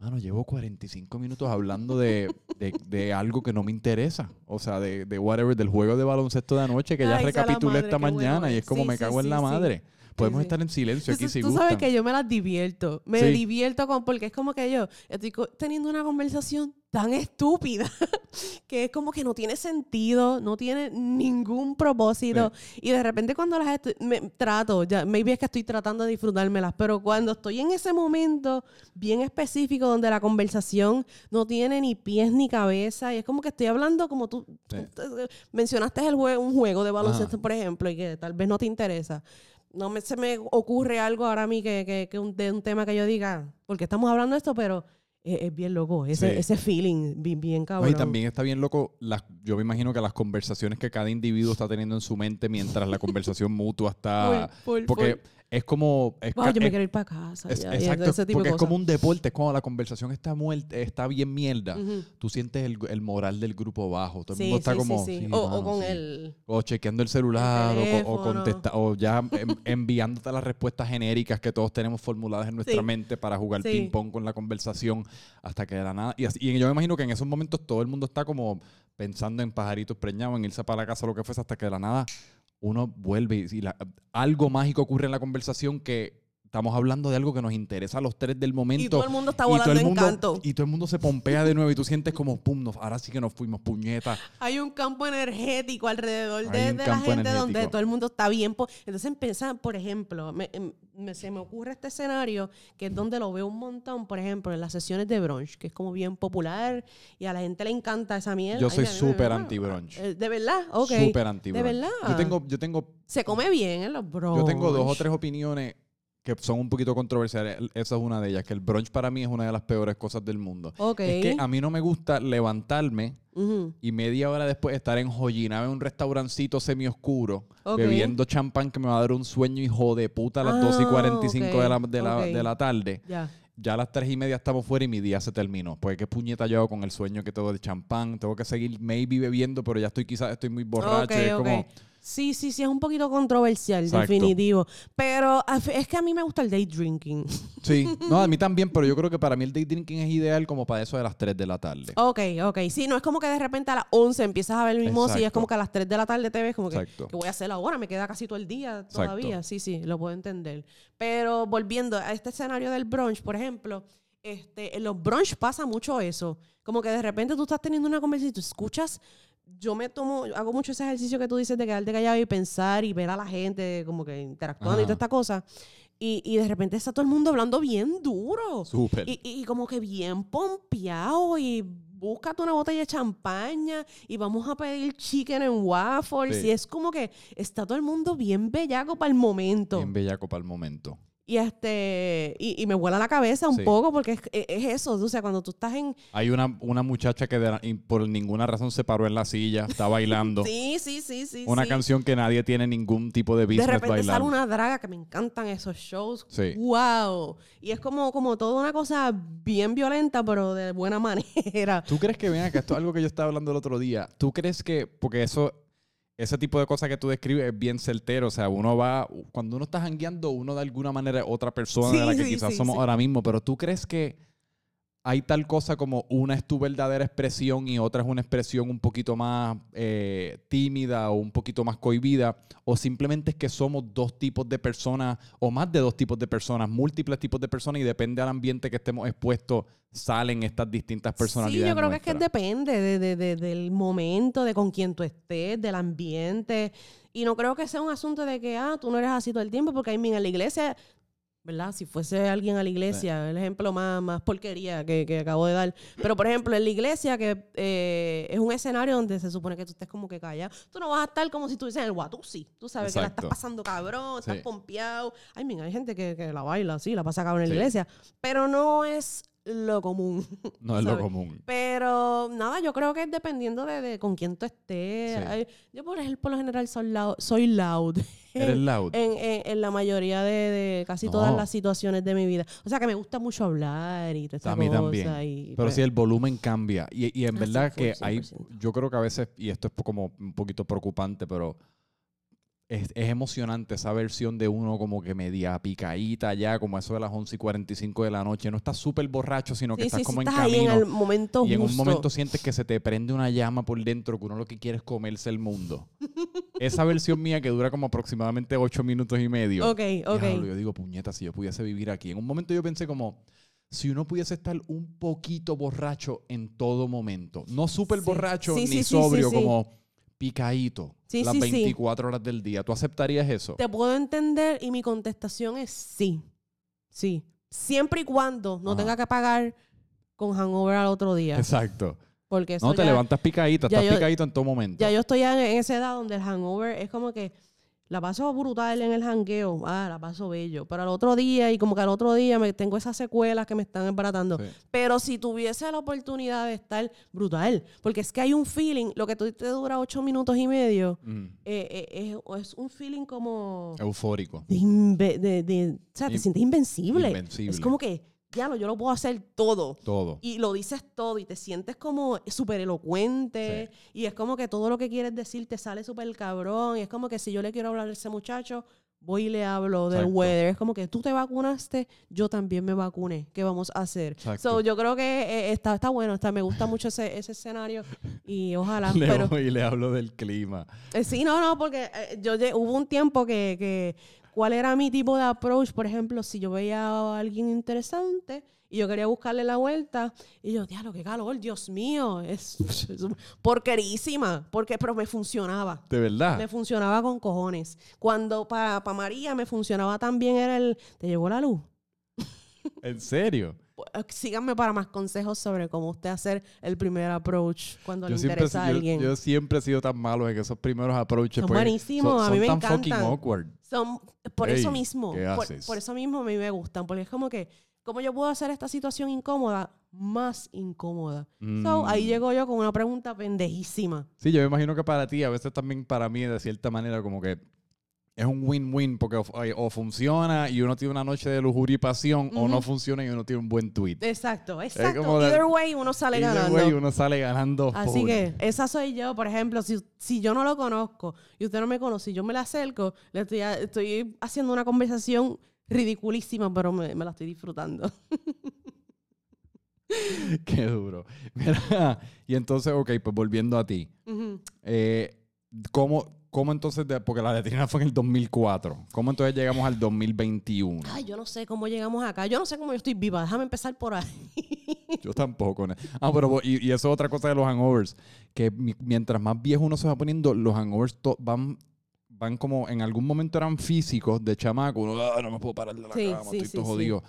mano, llevo 45 minutos hablando de, de- de algo que no me interesa. O sea, de, de whatever, del juego de baloncesto de anoche que ya Ay, recapitulé madre, esta bueno mañana y es como Sí, me sí, cago en la madre. Podemos estar en silencio aquí si tú gustan. sabes que yo me las divierto. Me divierto con, porque es como que yo estoy teniendo una conversación tan estúpida que es como que no tiene sentido, no tiene ningún propósito. Y de repente cuando las me trato, ya, maybe es que estoy tratando de disfrutármelas, pero cuando estoy en ese momento bien específico donde la conversación no tiene ni pies ni cabeza y es como que estoy hablando como tú, Sí. tú- tú- mencionaste el juego, un juego de baloncesto, por ejemplo, y que tal vez no te interesa. No me, se me ocurre algo ahora a mí que, que, que un, de un tema que yo diga, porque estamos hablando de esto, pero es, es bien loco, ese, Sí. ese feeling, bien, bien No, cabrón. y también está bien loco, las, yo me imagino que las conversaciones que cada individuo está teniendo en su mente mientras la conversación mutua está... Full, full, porque. Es como... Es, Wow, yo me es- quiero ir para casa. es- ya, y exacto, ese tipo porque de es como un deporte, es cuando la conversación está muerta, está bien mierda. Tú sientes el, el moral del grupo bajo. Todo el Sí, mundo está sí, como... sí. "Sí, O, con sí". el... O chequeando el celular, o o, teléfono. contesta- o ya em- enviándote las respuestas genéricas que todos tenemos formuladas en nuestra mente para jugar ping-pong con la conversación hasta que de la nada. Y, así- y yo me imagino que en esos momentos todo el mundo está como pensando en pajaritos preñados, en irse para la casa o lo que fuese, hasta que de la nada uno vuelve y, la- algo mágico ocurre en la conversación que estamos hablando de algo que nos interesa a los tres del momento. Y todo el mundo está volando en mundo, canto. Y todo el mundo se pompea de nuevo y tú sientes como, pum, nos- ahora sí que nos fuimos, puñeta. Hay un campo energético alrededor de, la gente donde todo el mundo está bien. Entonces empieza, por ejemplo, me- em- me- se me ocurre este escenario que es donde lo veo un montón, por ejemplo, en las sesiones de brunch, que es como bien popular y a la gente le encanta esa mierda. Yo Ay, soy súper anti-brunch. eh, ¿De verdad? Ok. Súper anti ¿De verdad? Yo tengo, yo tengo Se come bien en los brunch. Yo tengo dos o tres opiniones que son un poquito controversiales. Esa es una de ellas, que el brunch para mí es una de las peores cosas del mundo. Es que a mí no me gusta levantarme Ujú. y media hora después estar enjollinado en un restaurancito semi-oscuro, Ok. bebiendo champán que me va a dar un sueño hijo de puta a las Ah, 2 y 45 de, la, de, la, de la tarde. Ya. Ya a las 3 y media estamos fuera y mi día se terminó. Pues qué puñeta yo con el sueño que tengo del champán. Tengo que seguir maybe bebiendo, pero ya estoy quizás estoy muy borracho. Es como... Sí, sí, sí, es un poquito controversial, Exacto. definitivo. Pero es que a mí me gusta el day drinking. Sí, no, a mí también, pero yo creo que para mí el day drinking es ideal como para eso de las 3 de la tarde. Ok, ok. Sí, no es como que de repente a las 11 empiezas a ver el mimoso y es como que a las 3 de la tarde te ves como que, Exacto. ¿qué voy a hacer ahora? Me queda casi todo el día todavía. Exacto. Sí, sí, lo puedo entender. Pero volviendo a este escenario del brunch, por ejemplo, este, en los brunch pasa mucho eso. Como que de repente tú estás teniendo una conversación y tú escuchas yo me tomo, hago mucho ese ejercicio que tú dices de quedarte callado y pensar y ver a la gente como que interactuando y Ajá. toda esta cosa. Y, y de repente está todo el mundo hablando bien duro. Súper. Y, y como que bien pompeado y búscate una botella de champaña y vamos a pedir chicken en waffles. Sí. Y es como que está todo el mundo bien bellaco para el momento. Bien bellaco para el momento. Y este y, y me vuela la cabeza un Sí. poco porque es, es- es eso. O sea, cuando tú estás en... Hay una, una muchacha que de por ninguna razón se paró en la silla, está bailando. Sí, sí, sí, sí. una sí. canción que nadie tiene ningún tipo de De business repente bailando. sale una draga que me encantan esos shows. Sí. ¡Wow! Y es como, como toda una cosa bien violenta, pero de buena manera. ¿Tú crees que, ven acá, esto es algo que yo estaba hablando el otro día, ¿tú crees que, porque eso, ese tipo de cosas que tú describes es bien certero. O sea, uno va, cuando uno está jangueando, uno de alguna manera es otra persona de Sí, la que sí, quizás sí, somos ahora mismo. Pero tú crees que hay tal cosa como una es tu verdadera expresión y otra es una expresión un poquito más eh, tímida o un poquito más cohibida, o simplemente es que somos dos tipos de personas o más de dos tipos de personas, múltiples tipos de personas y depende del ambiente que estemos expuestos, salen estas distintas personalidades. Sí, yo creo que es que depende de, de- de- del momento, de con quién tú estés, del ambiente. Y no creo que sea un asunto de que, ah, tú no eres así todo el tiempo, porque I mean, en la iglesia, ¿verdad? Si fuese alguien a la iglesia, el ejemplo más, más porquería que, que acabo de dar. Pero, por ejemplo, en la iglesia, que eh, es un escenario donde se supone que tú estés como que callado, tú no vas a estar como si estuvieses en el Watusi. Tú sabes que la estás pasando cabrón, estás Sí. pompeado. I mean, hay gente que, que la baila así, la pasa cabrón en Sí. la iglesia. Pero no es lo común. No es lo común. Pero nada, yo creo que es dependiendo de, de con quién tú estés. Sí. Ay, Yo, por ejemplo, por lo general soy loud. Soy loud. Eres loud. En, en- en la mayoría de, de casi No. todas las situaciones de mi vida. O sea, que me gusta mucho hablar y toda A mí cosa también. y, Pero pues, sí, el volumen cambia. Y, y en Ah, verdad sí, que hay, 100%. yo creo que a veces, y esto es como un poquito preocupante, pero es, es emocionante esa versión de uno como que media picadita ya, como eso de las 11 y 45 de la noche. No estás súper borracho, sino que sí, estás sí, sí, como en estás ahí camino. en el momento y en un momento sientes que se te prende una llama por dentro, que uno lo que quiere es comerse el mundo. Esa versión mía que dura como aproximadamente 8 minutos y medio. Ok, ok. Diablo, yo digo, puñeta, si yo pudiese vivir aquí. En un momento yo pensé como, si uno pudiese estar un poquito borracho en todo momento. No súper borracho Sí, ni sí, sobrio, sí. como picadito. Sí, las sí, sí. 24 horas del día. ¿Tú aceptarías eso? Te puedo entender y mi contestación es sí. Sí. Siempre y cuando no Ajá. tenga que pagar con hangover al otro día. Exacto. Porque eso No, te ya- levantas picadito, estás yo- picadito en todo momento. Ya yo estoy en, en esa edad donde el hangover es como que la paso brutal en el hangueo. Ah, la paso bello. Pero al otro día, y como que al otro día me tengo esas secuelas que me están embaratando. Sí. Pero si tuviese la oportunidad de estar brutal, porque es que hay un feeling, lo que tú te dura ocho minutos y medio, Mm, eh, eh, es, es un feeling como Eufórico. de, de- de- o sea, te sientes invencible. invencible. Es como que, ya lo, yo lo puedo hacer todo Todo. y lo dices todo y te sientes como súper elocuente y es como que todo lo que quieres decir te sale súper cabrón y es como que si yo le quiero hablar a ese muchacho, voy y le hablo del Exacto. weather. Es como que tú te vacunaste, yo también me vacuné. ¿Qué vamos a hacer? Exacto. So, yo creo que eh, está, está bueno, está, me gusta mucho ese, ese escenario y ojalá. Le pero, y le hablo del clima. eh, sí, no, no, porque eh, yo hubo un tiempo que, que cuál era mi tipo de approach, por ejemplo, si yo veía a alguien interesante y yo quería buscarle la vuelta y yo, diablo, qué calor, Dios mío, es, es porquerísima, porque pero me funcionaba. De verdad. Me funcionaba con cojones. Cuando para María me funcionaba también era el, ¿te llegó la luz? ¿En serio? Eh, Síganme para más consejos sobre cómo usted hacer el primer approach cuando Yo le siempre, interesa a yo- alguien. yo siempre he sido tan malo en esos primeros approaches. Son pues, buenísimos, son- a mí son me tan fucking encantan. awkward. Son, por eso mismo, ¿qué por, haces? por eso mismo a mí me gustan, porque es como que, ¿cómo yo puedo hacer esta situación incómoda más incómoda? So, ahí Mm. llego yo con una pregunta pendejísima. Sí, yo me imagino que para ti, a veces también para mí, de cierta manera, como que es un win-win, porque o, o funciona y uno tiene una noche de lujuria y pasión, o no funciona y uno tiene un buen tweet. Exacto, exacto. Either way, uno sale Either ganando. way, uno sale ganando. Así que esa soy yo, por ejemplo, si, si yo no lo conozco y usted no me conoce y yo me la acerco, le estoy, estoy haciendo una conversación ridiculísima, pero me, me la estoy disfrutando. Qué duro. Mira, y entonces, ok, pues volviendo a ti. Eh, ¿cómo, ¿Cómo entonces, de- porque la letrina fue en el 2004, ¿cómo entonces llegamos al 2021? Ay, yo no sé cómo llegamos acá. Yo no sé cómo yo estoy viva. Déjame empezar por ahí. Yo tampoco. ne- Ah, pero y, y eso es otra cosa de los hangovers, que mi- mientras más viejo uno se va poniendo, los hangovers van van como en algún momento eran físicos de chamaco, uno "Ah, no me puedo parar de la Sí, cama, sí, estoy sí, todo sí. jodido.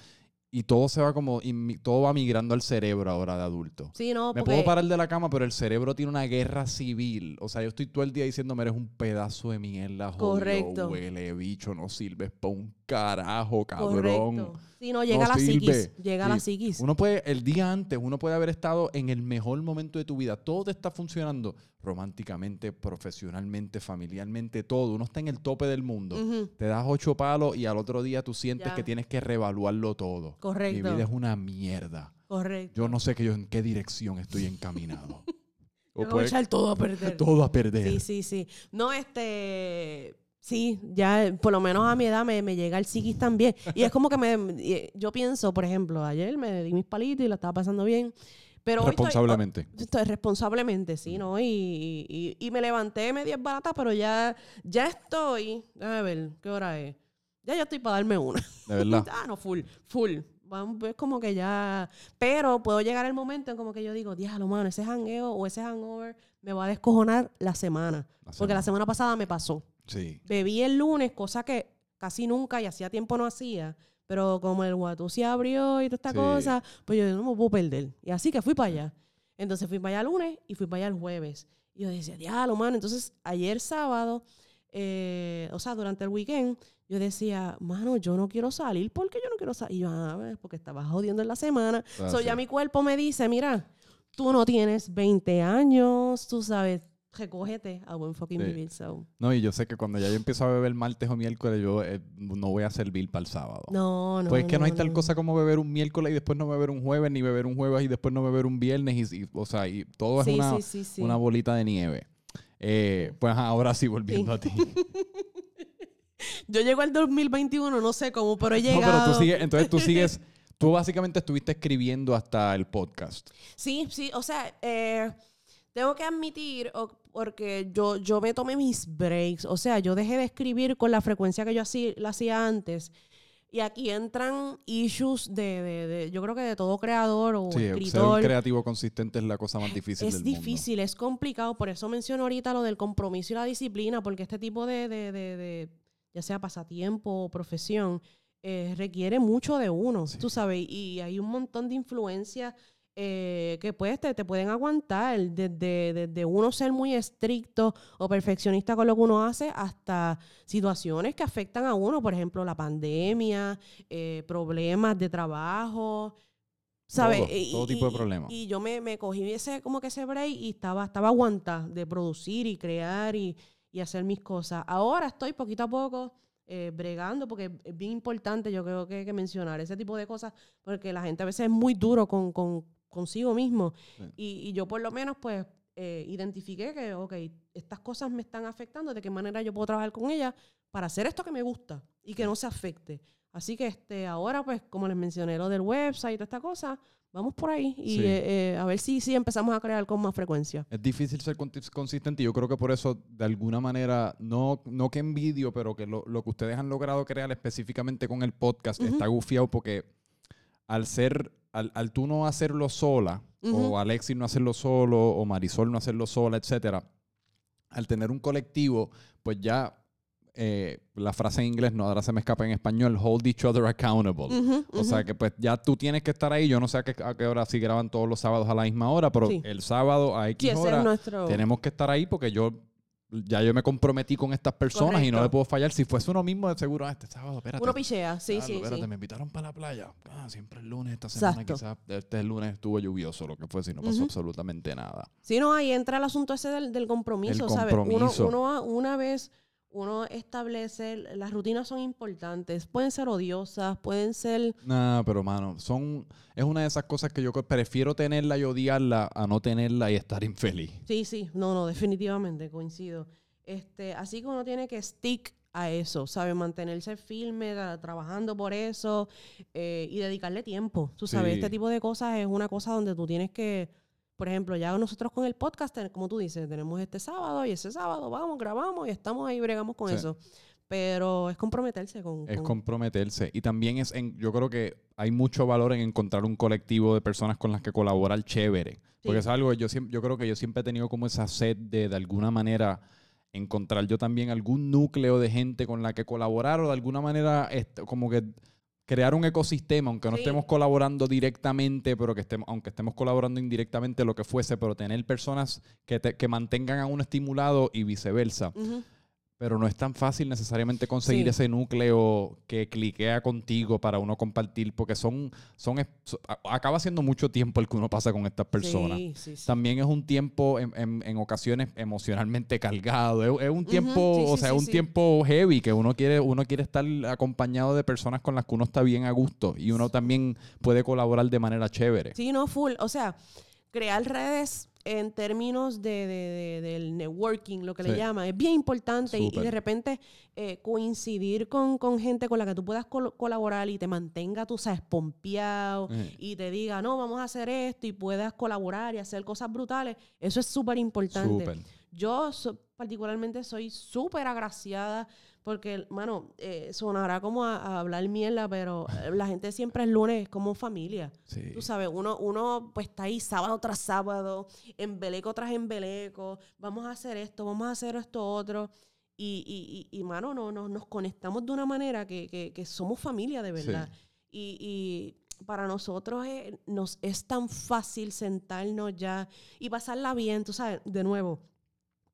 Y todo se va como todo va migrando al cerebro ahora de adulto. Sí, no, Me porque... puedo parar de la cama, pero el cerebro tiene una guerra civil. O sea, yo estoy todo el día diciéndome, eres un pedazo de mierda, jodido, Correcto. huele, bicho, no sirves para un carajo, cabrón. Correcto. Sí, no, llega No la psiquis. sirve. Llega la Sí. psiquis. Uno puede, el día antes, uno puede haber estado en el mejor momento de tu vida. Todo te está funcionando románticamente, profesionalmente, familiarmente, todo. Uno está en el tope del mundo. Te das ocho palos y al otro día tú sientes Ya. que tienes que reevaluarlo todo. Correcto. Mi vida es una mierda. Correcto. Yo no sé que yo en qué dirección estoy encaminado. O voy a echar todo a perder. todo a perder. Sí, sí, sí. No, este. Sí, ya eh, por lo menos a mi edad me, me llega el psiquis también. Y es como que me. y, Yo pienso, por ejemplo, ayer me di mis palitos y la estaba pasando bien. Pero estoy- Responsablemente. Estoy responsablemente, sí, ¿no? Y, y, y me levanté media barata, pero ya, ya estoy. Déjame ver, ¿qué hora es? Ya yo estoy para darme una. De verdad. ah, no, full, full. Es como que ya. Pero puedo llegar el momento en como que yo digo, diablo, mano, ese jangueo o ese hangover me va a descojonar la semana. La Porque la semana pasada me pasó. Sí. Bebí el lunes, cosa que casi nunca y hacía tiempo no hacía. Pero como el guatú se abrió y toda esta Sí. cosa, pues yo no me puedo perder. Y así que fui para allá. Entonces fui para allá el lunes y fui para allá el jueves. Y yo decía, diablo, mano. Entonces ayer sábado, eh, o sea, durante el weekend, yo decía, mano, yo no quiero salir. ¿Por qué yo no quiero salir? Y yo, a ver, porque estaba jodiendo en la semana. Ah, so, sí. ya mi cuerpo me dice, mira, tú no tienes 20 años, tú sabes, recógete a buen fucking Sí. vivir. So. No, y yo sé que cuando ya yo empiezo a beber martes o miércoles, yo eh, no voy a servir para el sábado. No, no. Pues es que no, hay tal cosa como beber un miércoles y después no beber un jueves, ni beber un jueves y después no beber un viernes. Y, y- o sea, y todo es una, sí, una bolita de nieve. Eh, pues ahora sí, volviendo a ti. Yo llego al 2021, no sé cómo, pero he No, pero tú sigues, entonces tú sigues, tú básicamente estuviste escribiendo hasta el podcast. Sí, sí, o sea, eh, tengo que admitir, o- porque yo, yo me tomé mis breaks, o sea, yo dejé de escribir con la frecuencia que yo hacía, la hacía antes. Y aquí entran issues de, de- de- yo creo que de todo creador o Sí, ser escritor. un creativo consistente es la cosa más difícil es del mundo. difícil, es complicado. Por eso menciono ahorita lo del compromiso y la disciplina, porque este tipo de, de- de- de, ya sea pasatiempo o profesión, eh, requiere mucho de uno, Sí. tú sabes, y hay un montón de influencias eh, que pues te, te pueden aguantar, desde, desde uno ser muy estricto o perfeccionista con lo que uno hace, hasta situaciones que afectan a uno, por ejemplo, la pandemia, eh, problemas de trabajo, ¿sabes? Todo, Y- todo y- tipo de problemas. Y yo me, me cogí ese, como que ese break y estaba, estaba aguantada de producir y crear y, y hacer mis cosas. Ahora estoy poquito a poco eh, bregando porque es bien importante, yo creo que hay que mencionar ese tipo de cosas porque la gente a veces es muy duro con, con- consigo mismo. Sí. Y, y yo por lo menos pues eh, identifiqué que, ok, estas cosas me están afectando, de qué manera yo puedo trabajar con ellas para hacer esto que me gusta y que no se afecte. Así que este ahora, pues, como les mencioné, lo del website y toda esta cosa, vamos por ahí y Sí. eh, eh, a ver si, si empezamos a crear con más frecuencia. Es difícil ser consistente y yo creo que por eso, de alguna manera, no, no que envidio, pero que lo, lo que ustedes han logrado crear específicamente con el podcast está gufiado porque al ser, al, al tú no hacerlo sola, o Alexis no hacerlo solo, o Marisol no hacerlo sola, etcétera, al tener un colectivo, pues ya eh, la frase en inglés, no, ahora se me escapa en español, hold each other accountable. Ujú, O sea que pues ya tú tienes que estar ahí. Yo no sé a qué, a qué hora si graban todos los sábados a la misma hora, pero Sí. el sábado a X hora es nuestro... tenemos que estar ahí porque yo ya yo me comprometí con estas personas y no le puedo fallar. Si fuese uno mismo, de seguro, ah, este sábado, espérate. Uno pichea, sí, sí, espérate, sí. me invitaron para la playa. Ah, siempre el lunes, esta semana quizás. Este lunes estuvo lluvioso, lo que fue, si no pasó absolutamente nada. Sí, no, ahí entra el asunto ese del, del compromiso, El ¿sabes? Uno, compromiso. uno, una vez uno establece, las rutinas son importantes, pueden ser odiosas, pueden ser... Nah, pero mano, son, es una de esas cosas que yo prefiero tenerla y odiarla a no tenerla y estar infeliz. Sí, sí, no, no, definitivamente, coincido. Este, así que uno tiene que stick a eso, ¿sabes? Mantenerse firme, tra- trabajando por eso eh, y dedicarle tiempo. Tú sabes, Sí. este tipo de cosas es una cosa donde tú tienes que, por ejemplo, ya nosotros con el podcast, como tú dices, tenemos este sábado y ese sábado vamos, grabamos y estamos ahí, bregamos con Sí. eso. Pero es comprometerse con... Es con- comprometerse. Y también es, en, yo creo que hay mucho valor en encontrar un colectivo de personas con las que colaborar chévere. Porque es algo que yo, siempre, yo creo que yo siempre he tenido como esa sed de, de alguna manera, encontrar yo también algún núcleo de gente con la que colaborar o de alguna manera como que crear un ecosistema, aunque no Sí. estemos colaborando directamente, pero que estemos, aunque estemos colaborando indirectamente, lo que fuese, pero tener personas que, te- que mantengan a uno estimulado y viceversa. Pero no es tan fácil necesariamente conseguir Sí. ese núcleo que cliquea contigo para uno compartir, porque son, son, es- so- acaba siendo mucho tiempo el que uno pasa con estas personas. Sí, sí, sí. También es un tiempo en, en- en ocasiones emocionalmente cargado. Es, es un tiempo, o sea, sí, un tiempo heavy que uno quiere, uno quiere estar acompañado de personas con las que uno está bien a gusto y uno también puede colaborar de manera chévere. Sí, no, full. O sea, crear redes en términos de, de- de- del networking, lo que Sí. le llaman, es bien importante y- de repente eh, coincidir con, con gente con la que tú puedas col- colaborar y te mantenga, tú sabes, pompeado Eh. y te diga, no, vamos a hacer esto y puedas colaborar y hacer cosas brutales, eso es súper importante. Yo so- particularmente soy súper agraciada porque, mano, eh, sonará como a, a hablar mierda, pero eh, la gente siempre el lunes es como familia. Sí. Tú sabes, uno, uno pues está ahí sábado tras sábado, embeleco tras embeleco, vamos a hacer esto, vamos a hacer esto otro. Y, y, y, y, mano, no, no- nos conectamos de una manera que, que- que somos familia de Sí. verdad. Y, y para nosotros es, nos es tan fácil sentarnos ya y pasarla bien, tú sabes, de nuevo,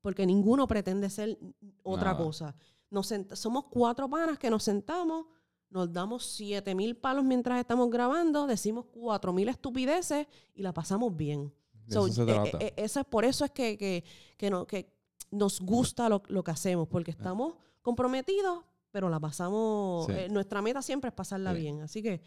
porque ninguno pretende ser otra Nada. cosa. Nos somos cuatro panas que nos sentamos, nos damos siete mil palos mientras estamos grabando, decimos cuatro mil estupideces y la pasamos bien. De eso se eh, trata. eh, eh, eso es por eso es que, que, que, no- que nos gusta lo, lo que hacemos, porque estamos comprometidos, pero la pasamos. Sí. eh, nuestra meta siempre es pasarla Sí. bien. Así que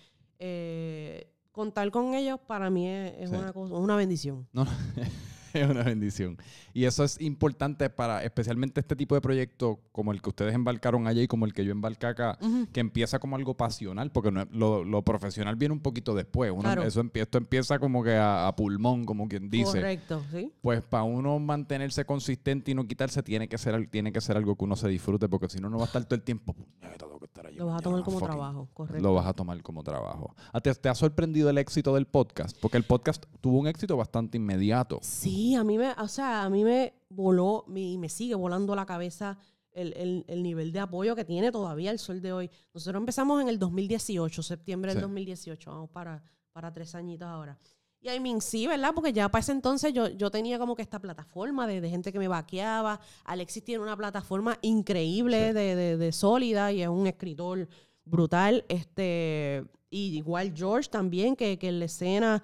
contar con ellos para mí es, es Sí. una, cosa, una bendición. No, no, es una bendición. Y eso es importante para especialmente este tipo de proyectos como el que ustedes embarcaron allá y como el que yo embarqué acá, que empieza como algo pasional, porque no lo, lo profesional viene un poquito después. Uno- Claro. eso esto empieza como que a, a pulmón, como quien dice. Correcto, ¿sí? Pues para uno mantenerse consistente y no quitarse, tiene que ser, tiene que ser algo que uno se disfrute, porque si no, no va a estar todo el tiempo. "Puñeta, tengo que estar allí Lo vas a tomar como fucking". trabajo, correcto. Lo vas a tomar como trabajo. ¿A ¿Te, te ha sorprendido el éxito del podcast? Porque el podcast tuvo un éxito bastante inmediato. Sí, a mí me, o sea, a mí me voló y me sigue volando la cabeza el, el- el nivel de apoyo que tiene todavía el sol de hoy. Nosotros empezamos en el 2018, septiembre Sí. del 2018, vamos para, para tres añitos ahora. Y I mean, sí, ¿verdad? Porque ya para ese entonces yo, yo tenía como que esta plataforma de, de gente que me vaqueaba. Alexis tiene una plataforma increíble, Sí. de, de- de sólida y es un escritor brutal. Este, y igual George también, que, que en la escena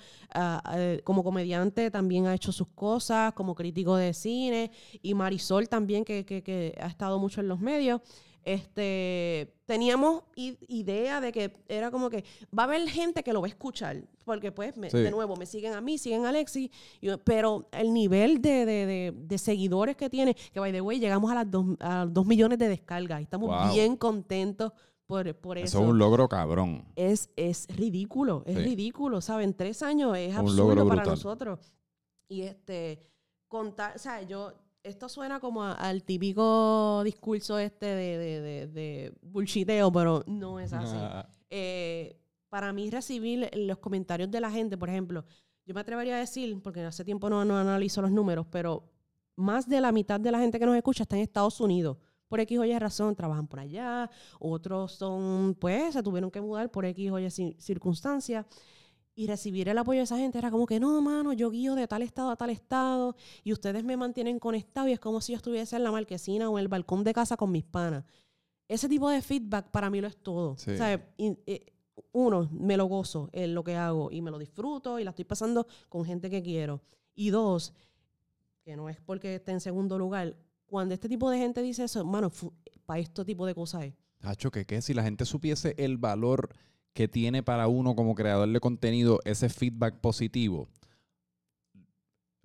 eh, como comediante también ha hecho sus cosas, como crítico de cine. Y Marisol también, que, que- que ha estado mucho en los medios. Este, teníamos idea de que era como que va a haber gente que lo va a escuchar, porque pues, me- Sí. de nuevo, me siguen a mí, siguen a Alexis, y- pero el nivel de, de- de- de seguidores que tiene, que by the way, llegamos a las dos, a dos millones de descargas y estamos Wow. bien contentos por, por Eso eso. es un logro cabrón. es, es ridículo, es Sí. ridículo, ¿saben? Tres años es Un absurdo para brutal. nosotros. Y este, contar, o sea, yo, esto suena como a- al típico discurso este de, de, de, de bullshiteo, pero no es así. Eh, para mí recibir los comentarios de la gente, por ejemplo, yo me atrevería a decir, porque hace tiempo no, no analizo los números, pero más de la mitad de la gente que nos escucha está en Estados Unidos. Por X o Y razón, trabajan por allá, otros son, pues, se tuvieron que mudar por X o Y cir- circunstancias. Y recibir el apoyo de esa gente era como que, no, mano, yo guío de tal estado a tal estado y ustedes me mantienen conectado y es como si yo estuviese en la marquesina o en el balcón de casa con mis panas. Ese tipo de feedback para mí lo es todo. Sí. O sea, y- eh, uno, me lo gozo en lo que hago y me lo disfruto y la estoy pasando con gente que quiero. Y dos, que no es porque esté en segundo lugar, cuando este tipo de gente dice eso, mano, para este tipo de cosas es. Tacho, que qué si la gente supiese el valor que tiene para uno como creador de contenido ese feedback positivo.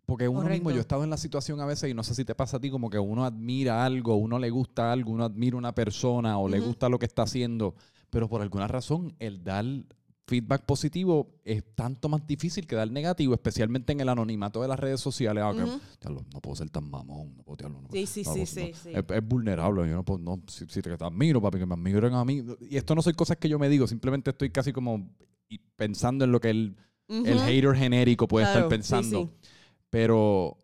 Porque uno mismo, Correcto. yo he estado en la situación a veces y no sé si te pasa a ti, como que uno admira algo, uno le gusta algo, uno admira una persona o le Ujú. gusta lo que está haciendo, pero por alguna razón el dar feedback positivo es tanto más difícil que dar negativo, especialmente en el anonimato de las redes sociales. Ah, que, Ujú. "Diablo, no puedo ser tan mamón, no puedo, no Sí, sí, no, sí, sí, sí. Es, es vulnerable. Yo no puedo, no, si, si te admiro, papi, que me admiren a mí. Y esto no son cosas que yo me digo, simplemente estoy casi como pensando en lo que el, el hater genérico puede Claro, estar sí, pensando. sí. Pero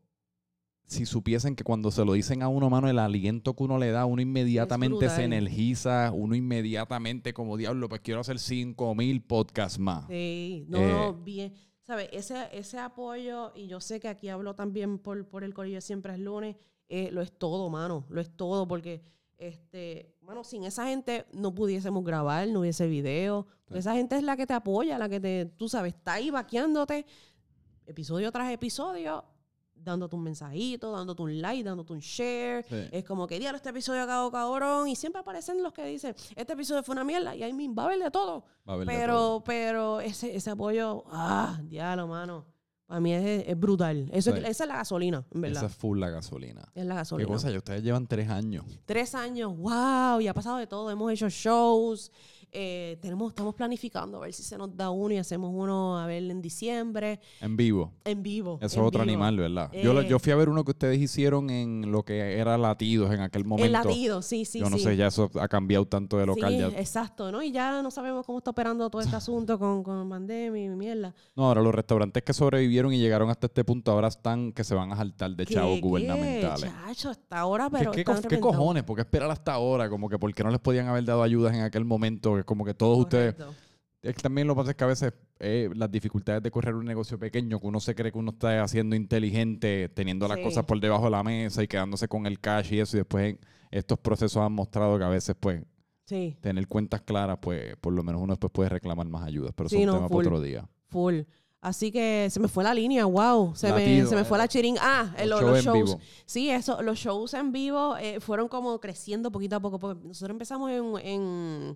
si supiesen que cuando se lo dicen a uno, mano, el aliento que uno le da, uno inmediatamente se energiza, uno inmediatamente como diablo, pues quiero hacer 5000 podcasts más. Sí, no, Eh, no, bien. ¿Sabes? Ese, ese apoyo, y yo sé que aquí hablo también por, por el corillo siempre es lunes, eh, lo es todo, mano, lo es todo, porque, este, mano, sin esa gente no pudiésemos grabar, no hubiese video. Esa gente es la que te apoya, la que te, tú sabes, está ahí vaqueándote, episodio tras episodio, dándote un mensajito, dándote un like, dándote un share. Sí. Es como que, diablo, este episodio acabó cabrón. Y siempre aparecen los que dicen, este episodio fue una mierda. Y ahí va a haber de todo. Va a haber de Pero, todo. pero ese, ese apoyo, ah, diablo, mano. Para mí es, es brutal. Eso, es- Sí. esa es la gasolina, en Esa verdad. es full la gasolina. Es la ¿Qué gasolina. cosa? Ya ustedes llevan tres años. Tres años, wow, y ha pasado de todo. Hemos hecho shows, eh, tenemos, estamos planificando a ver si se nos da uno y hacemos uno a ver en diciembre, En vivo. en vivo. Eso es en otro vivo. animal, ¿verdad? Yo, Eh. yo fui a ver uno que ustedes hicieron en lo que era Latidos en aquel momento. El latido, sí, sí, yo no sí. sé, ya eso ha cambiado tanto de local. Sí, ya. exacto, ¿no? Y ya no sabemos cómo está operando todo este asunto con, con pandemia y mierda. No, ahora los restaurantes que sobrevivieron y llegaron hasta este punto ahora están que se van a saltar de ¿Qué- chavos qué, gubernamentales. Chacho, hasta ahora, ¿Qué, pero qué co- qué reventados. cojones? ¿Por qué esperar hasta ahora? Como que ¿por qué no les podían haber dado ayudas en aquel momento? Que como que todos ustedes... Correcto. Es que también lo que pasa es que a veces eh, las dificultades de correr un negocio pequeño, que uno se cree que uno está haciendo inteligente, teniendo las Sí. cosas por debajo de la mesa y quedándose con el cash y eso, y después en estos procesos han mostrado que a veces, pues, Sí, tener cuentas claras, pues, por lo menos uno después puede reclamar más ayudas, pero eso Sí, es un no, tema full. para otro día. full. Así que se me fue la línea, wow. Se, me, se me fue eh, la chiringa. Ah, eh, Los lo- los, shows en vivo. Sí, eso, los shows en vivo eh, fueron como creciendo poquito a poco. Porque nosotros empezamos en, en,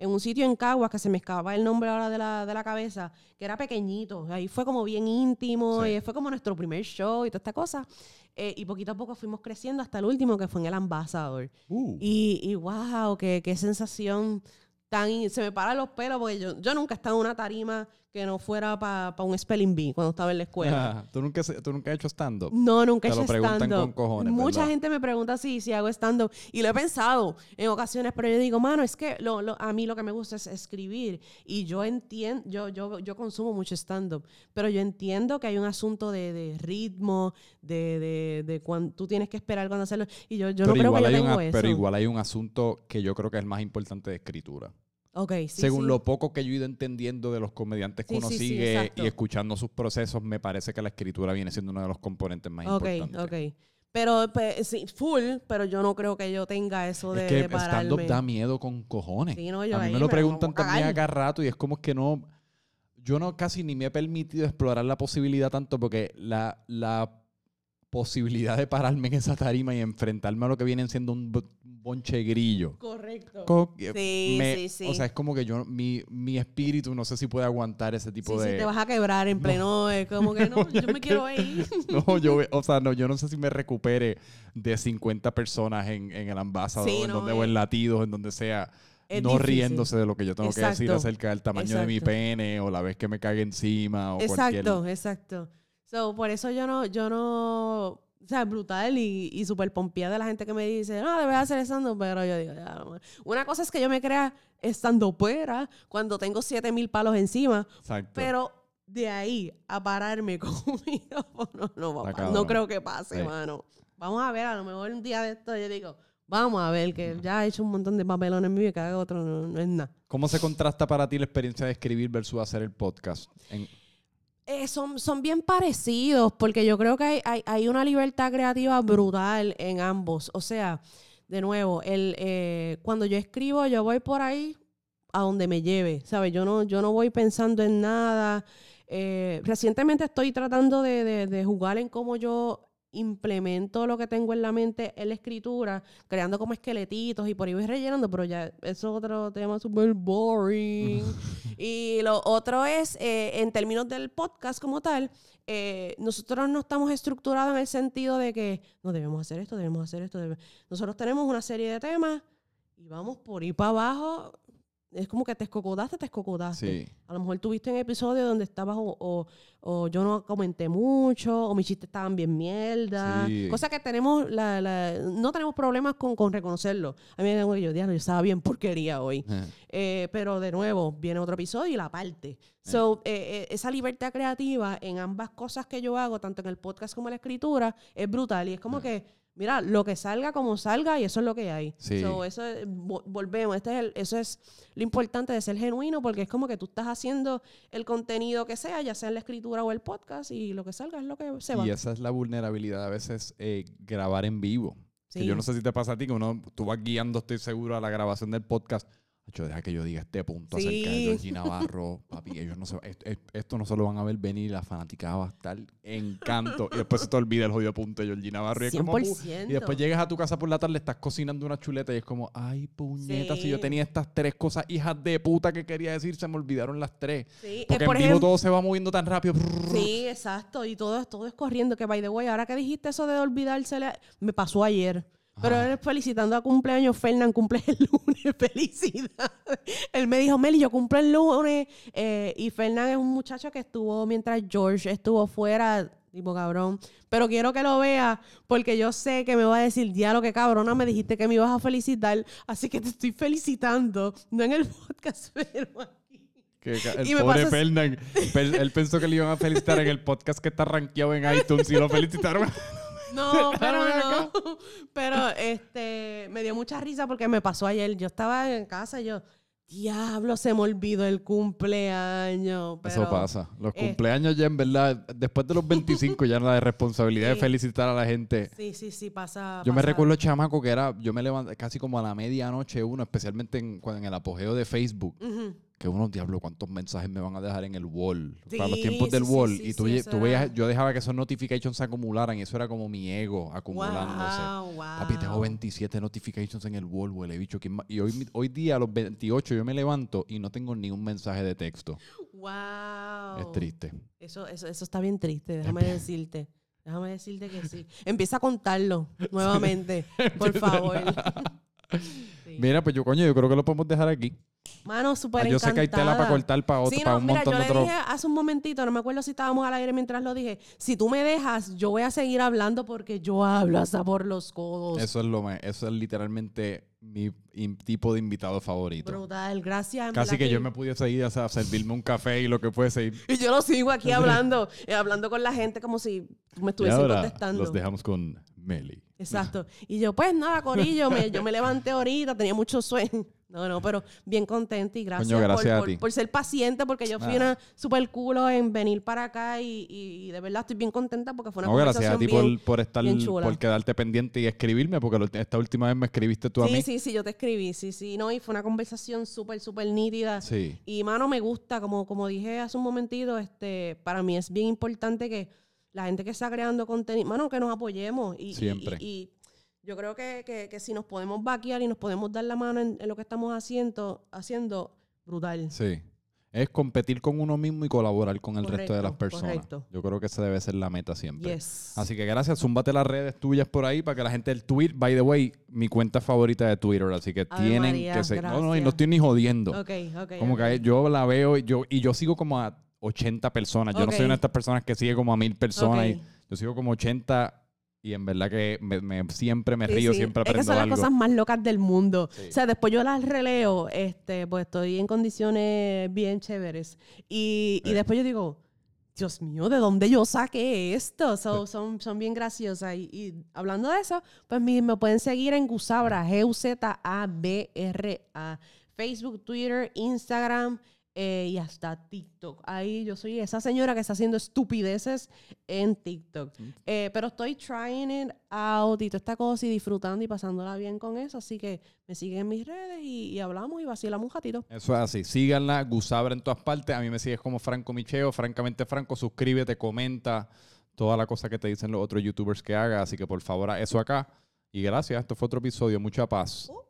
en un sitio en Caguas, que se me escapa el nombre ahora de la, de la cabeza, que era pequeñito. Ahí fue como bien íntimo, Sí. y fue como nuestro primer show y toda esta cosa. Eh, y poquito a poco fuimos creciendo hasta el último, que fue en el Ambassador. Uh. Y, y wow, qué, qué sensación tan... Se me paran los pelos porque yo, yo nunca he estado en una tarima que no fuera para un spelling bee cuando estaba en la escuela. ¿Tú, nunca, ¿Tú nunca has hecho stand-up? No, nunca he Te lo hecho preguntan stand-up. con cojones, Mucha ¿verdad? gente me pregunta si, si hago stand-up. Y lo he pensado en ocasiones, pero yo digo, mano, es que lo, lo- a mí lo que me gusta es escribir. Y yo entiendo, yo, yo, yo consumo mucho stand-up, pero yo entiendo que hay un asunto de, de ritmo, de, de, de cuando tú tienes que esperar cuando hacerlo. Y yo, yo no creo que yo tengo a- eso. pero igual hay un asunto que yo creo que es el más importante de escritura. Ok, sí, Según sí. lo poco que yo he ido entendiendo de los comediantes que Sí, uno sigue y escuchando sus procesos, me parece que la escritura viene siendo uno de los componentes más Ok, importantes. ok. Pero, pe- sí, full, pero yo no creo que yo tenga eso de, Es que stand-up da miedo con cojones. Sí, no, yo a mí ahí me lo preguntan también a cada rato y es como que no... Yo no casi ni me he permitido explorar la posibilidad tanto porque la, la posibilidad de pararme en esa tarima y enfrentarme a lo que vienen siendo un bo- bonche grillo. Correcto. Co- Sí, me- sí, sí. O sea, es como que yo, mi, mi espíritu no sé si puede aguantar ese tipo Sí, de... sí, te vas a quebrar en pleno. Es como que no, yo me quiero ir. No, yo, o sea, no, yo no sé si me recupere de 50 personas en, en el ambasador, Sí, en no, donde, o es- en latidos, en donde sea, es no difícil. riéndose de lo que yo tengo que decir Exacto, acerca del tamaño de mi exacto. pene o la vez que me cague encima o cualquier... Exacto, exacto. So, por eso yo no, yo no, o sea, brutal y, y súper pompeada de la gente que me dice, no, debes hacer estando, pero yo digo, ya, no, man". una cosa es que yo me crea estando fuera cuando tengo 7000 palos encima, Exacto. pero de ahí a pararme con un micrófono, no, va a Está pa- no creo que pase, Sí. mano. Vamos a ver, a lo mejor un día de esto yo digo, vamos a ver, que ya he hecho un montón de papelones en mi vida haga otro no, no es nada. ¿Cómo se contrasta para ti la experiencia de escribir versus hacer el podcast? En- Eh, son, son bien parecidos porque yo creo que hay, hay, una libertad creativa brutal en ambos. O sea, de nuevo, el, eh, cuando yo escribo, yo voy por ahí a donde me lleve, ¿sabes? Yo no, yo no voy pensando en nada. Eh, recientemente estoy tratando de- de jugar en cómo yo implemento lo que tengo en la mente en la escritura, creando como esqueletitos y por ahí voy rellenando, pero ya es otro tema súper boring. y lo otro es, eh, en términos del podcast como tal, eh, nosotros no estamos estructurados en el sentido de que no debemos hacer esto, debemos hacer esto. debe-". Nosotros tenemos una serie de temas y vamos por ahí para abajo. Es como que te escocodaste, te escocodaste. sí. A lo mejor tuviste un episodio donde estabas o, o- o yo no comenté mucho, o mis chistes estaban bien mierda. Sí. Cosa que tenemos, la, la- no tenemos problemas con, con reconocerlo. A mí me digo yo, yo estaba bien porquería hoy. Eh, pero de nuevo, viene otro episodio y la parte. So, eh, eh, esa libertad creativa en ambas cosas que yo hago, tanto en el podcast como en la escritura, es brutal. Y es como que, mira, lo que salga como salga y eso es lo que hay. Sí. So, eso es- vo- volvemos. Este es el- eso es lo importante de ser genuino porque es como que tú estás haciendo el contenido que sea, ya sea en la escritura o el podcast, y lo que salga es lo que se va. Y esa es la vulnerabilidad a veces eh, grabar en vivo. Que Sí. yo no sé si te pasa a ti, que uno, tú vas guiando, estoy seguro, a la grabación del podcast. Yo deja que yo diga este punto Sí. acerca de Georgie Navarro, papi, ellos no se, esto, esto no se lo van a ver venir, la fanaticada va a estar en canto. Y después se te olvida el jodido punto de Georgie Navarro. Y, es como, pu- 100%. y después llegas a tu casa por la tarde, estás cocinando una chuleta y es como, ay, puñeta, si yo tenía estas tres cosas hijas de puta que quería decir, se me olvidaron las tres. Sí, Porque eh, por en vivo ejemplo- todo se va moviendo tan rápido. Sí, exacto. Y todo, todo es corriendo. Que, by the way, ahora que dijiste eso de olvidársele, me pasó ayer. Pero él felicitando a cumpleaños, Fernán cumple el lunes. Felicidad. Él me dijo, Meli, yo cumplo el lunes. eh, y Fernán es un muchacho que estuvo mientras George estuvo fuera. Tipo cabrón. Pero quiero que lo vea porque yo sé que me va a decir, diálogo que cabrona, me dijiste que me ibas a felicitar. Así que te estoy felicitando. No en el podcast, pero aquí. Que el Y pobre pasa- Fernan, él pensó que le iban a felicitar en el podcast que está rankeado en iTunes y lo felicitaron. No, pero no. Pero este me dio mucha risa porque me pasó ayer. Yo estaba en casa y yo, diablo, se me olvidó el cumpleaños. Eso pasa. Los eh, cumpleaños ya en verdad, después de los 25 ya no la responsabilidad de felicitar a la gente. Sí, sí, sí, pasa. Yo me recuerdo chamaco que era, yo me levanté casi como a la medianoche uno, especialmente en, cuando en el apogeo de Facebook. Que uno, diablo, cuántos mensajes me van a dejar en el wall, para los tiempos del sí, wall. sí, y tú, veías, yo dejaba que esos notifications se acumularan y eso era como mi ego acumulándose. Wow, wow. Papi, tengo 27 notifications en el wall, huele bicho. Y hoy, hoy día, a los 28, yo me levanto y no tengo ni un mensaje de texto. Wow. Es triste. Eso, eso, eso está bien triste, déjame decirte. Déjame decirte que sí. Empieza a contarlo nuevamente, por favor. Sí. Mira, pues yo, coño, yo creo que lo podemos dejar aquí. Mano, súper Ah, yo sé que hay tela para cortar para otro, Sí, para un mira, montón yo de le dije hace un momentito, no me acuerdo si estábamos al aire mientras lo dije, si tú me dejas, yo voy a seguir hablando porque yo hablo hasta por los codos. Eso es lo me- eso es literalmente mi in- tipo de invitado favorito. Brutal, gracias. Casi que yo me pudiese ir a servirme un café y lo que fuese. Y, Y yo lo sigo aquí hablando, eh, hablando con la gente como si me estuviesen contestando. los dejamos con Meli. Exacto. Y yo, pues nada, Corillo, me- yo me levanté ahorita, tenía mucho sueño. No, no, pero bien contenta y gracias, Coño, gracias por, a por- por ser paciente, porque yo fui Ah. una super culo en venir para acá y, y de verdad estoy bien contenta porque fue una No, gracias a ti conversación por, por estar, bien por quedarte pendiente y escribirme, porque esta última vez me escribiste tú a Sí, mí. sí, sí, yo te escribí, sí, sí, no, y fue una conversación súper, súper nítida. Sí. Y, mano, me gusta, como, como dije hace un momentito, este, para mí es bien importante que la gente que está creando contenido, mano, que nos apoyemos. Y, Siempre. Y, y yo creo que, que- que si nos podemos vaquear y nos podemos dar la mano en, en lo que estamos haciendo, haciendo brutal. Sí. Es competir con uno mismo y colaborar con el resto de las personas. correcto. Yo creo que esa debe ser la meta siempre. Yes. Así que gracias, zúmbate las redes tuyas por ahí para que la gente del tweet, by the way, mi cuenta favorita de Twitter, así que Ave tienen María, que ser. No, no, y gracias. no estoy ni jodiendo. Ok, ok. Como ok. que yo la veo y yo, y yo sigo como a 80 personas. Yo no soy una de estas personas que sigue como a mil personas. Y yo sigo como 80 y en verdad que me, me- siempre me río, sí. siempre Es que aprendo son las cosas más locas del mundo. Sí. O sea, después yo las releo, este, pues estoy en condiciones bien chéveres. Y, y Sí. después yo digo, Dios mío, ¿de dónde yo saqué esto? So, son, son bien graciosas. Y, y hablando de eso, pues mi- me pueden seguir en Gusabra, G-U-Z-A-B-R-A. Facebook, Twitter, Instagram eh, y hasta TikTok. Ahí yo soy esa señora que está haciendo estupideces en TikTok. Eh, pero estoy trying it out y toda esta cosa y disfrutando y pasándola bien con eso. Así que me siguen en mis redes y, y hablamos y vacilamos un ratito. Eso es así. Síganla, Gusabra en todas partes. A mí me sigues como Franco Micheo, francamente Franco. Suscríbete, comenta toda la cosa que te dicen los otros youtubers que haga. Así que por favor, a eso acá. Y gracias. Esto fue otro episodio. Mucha paz. Uh.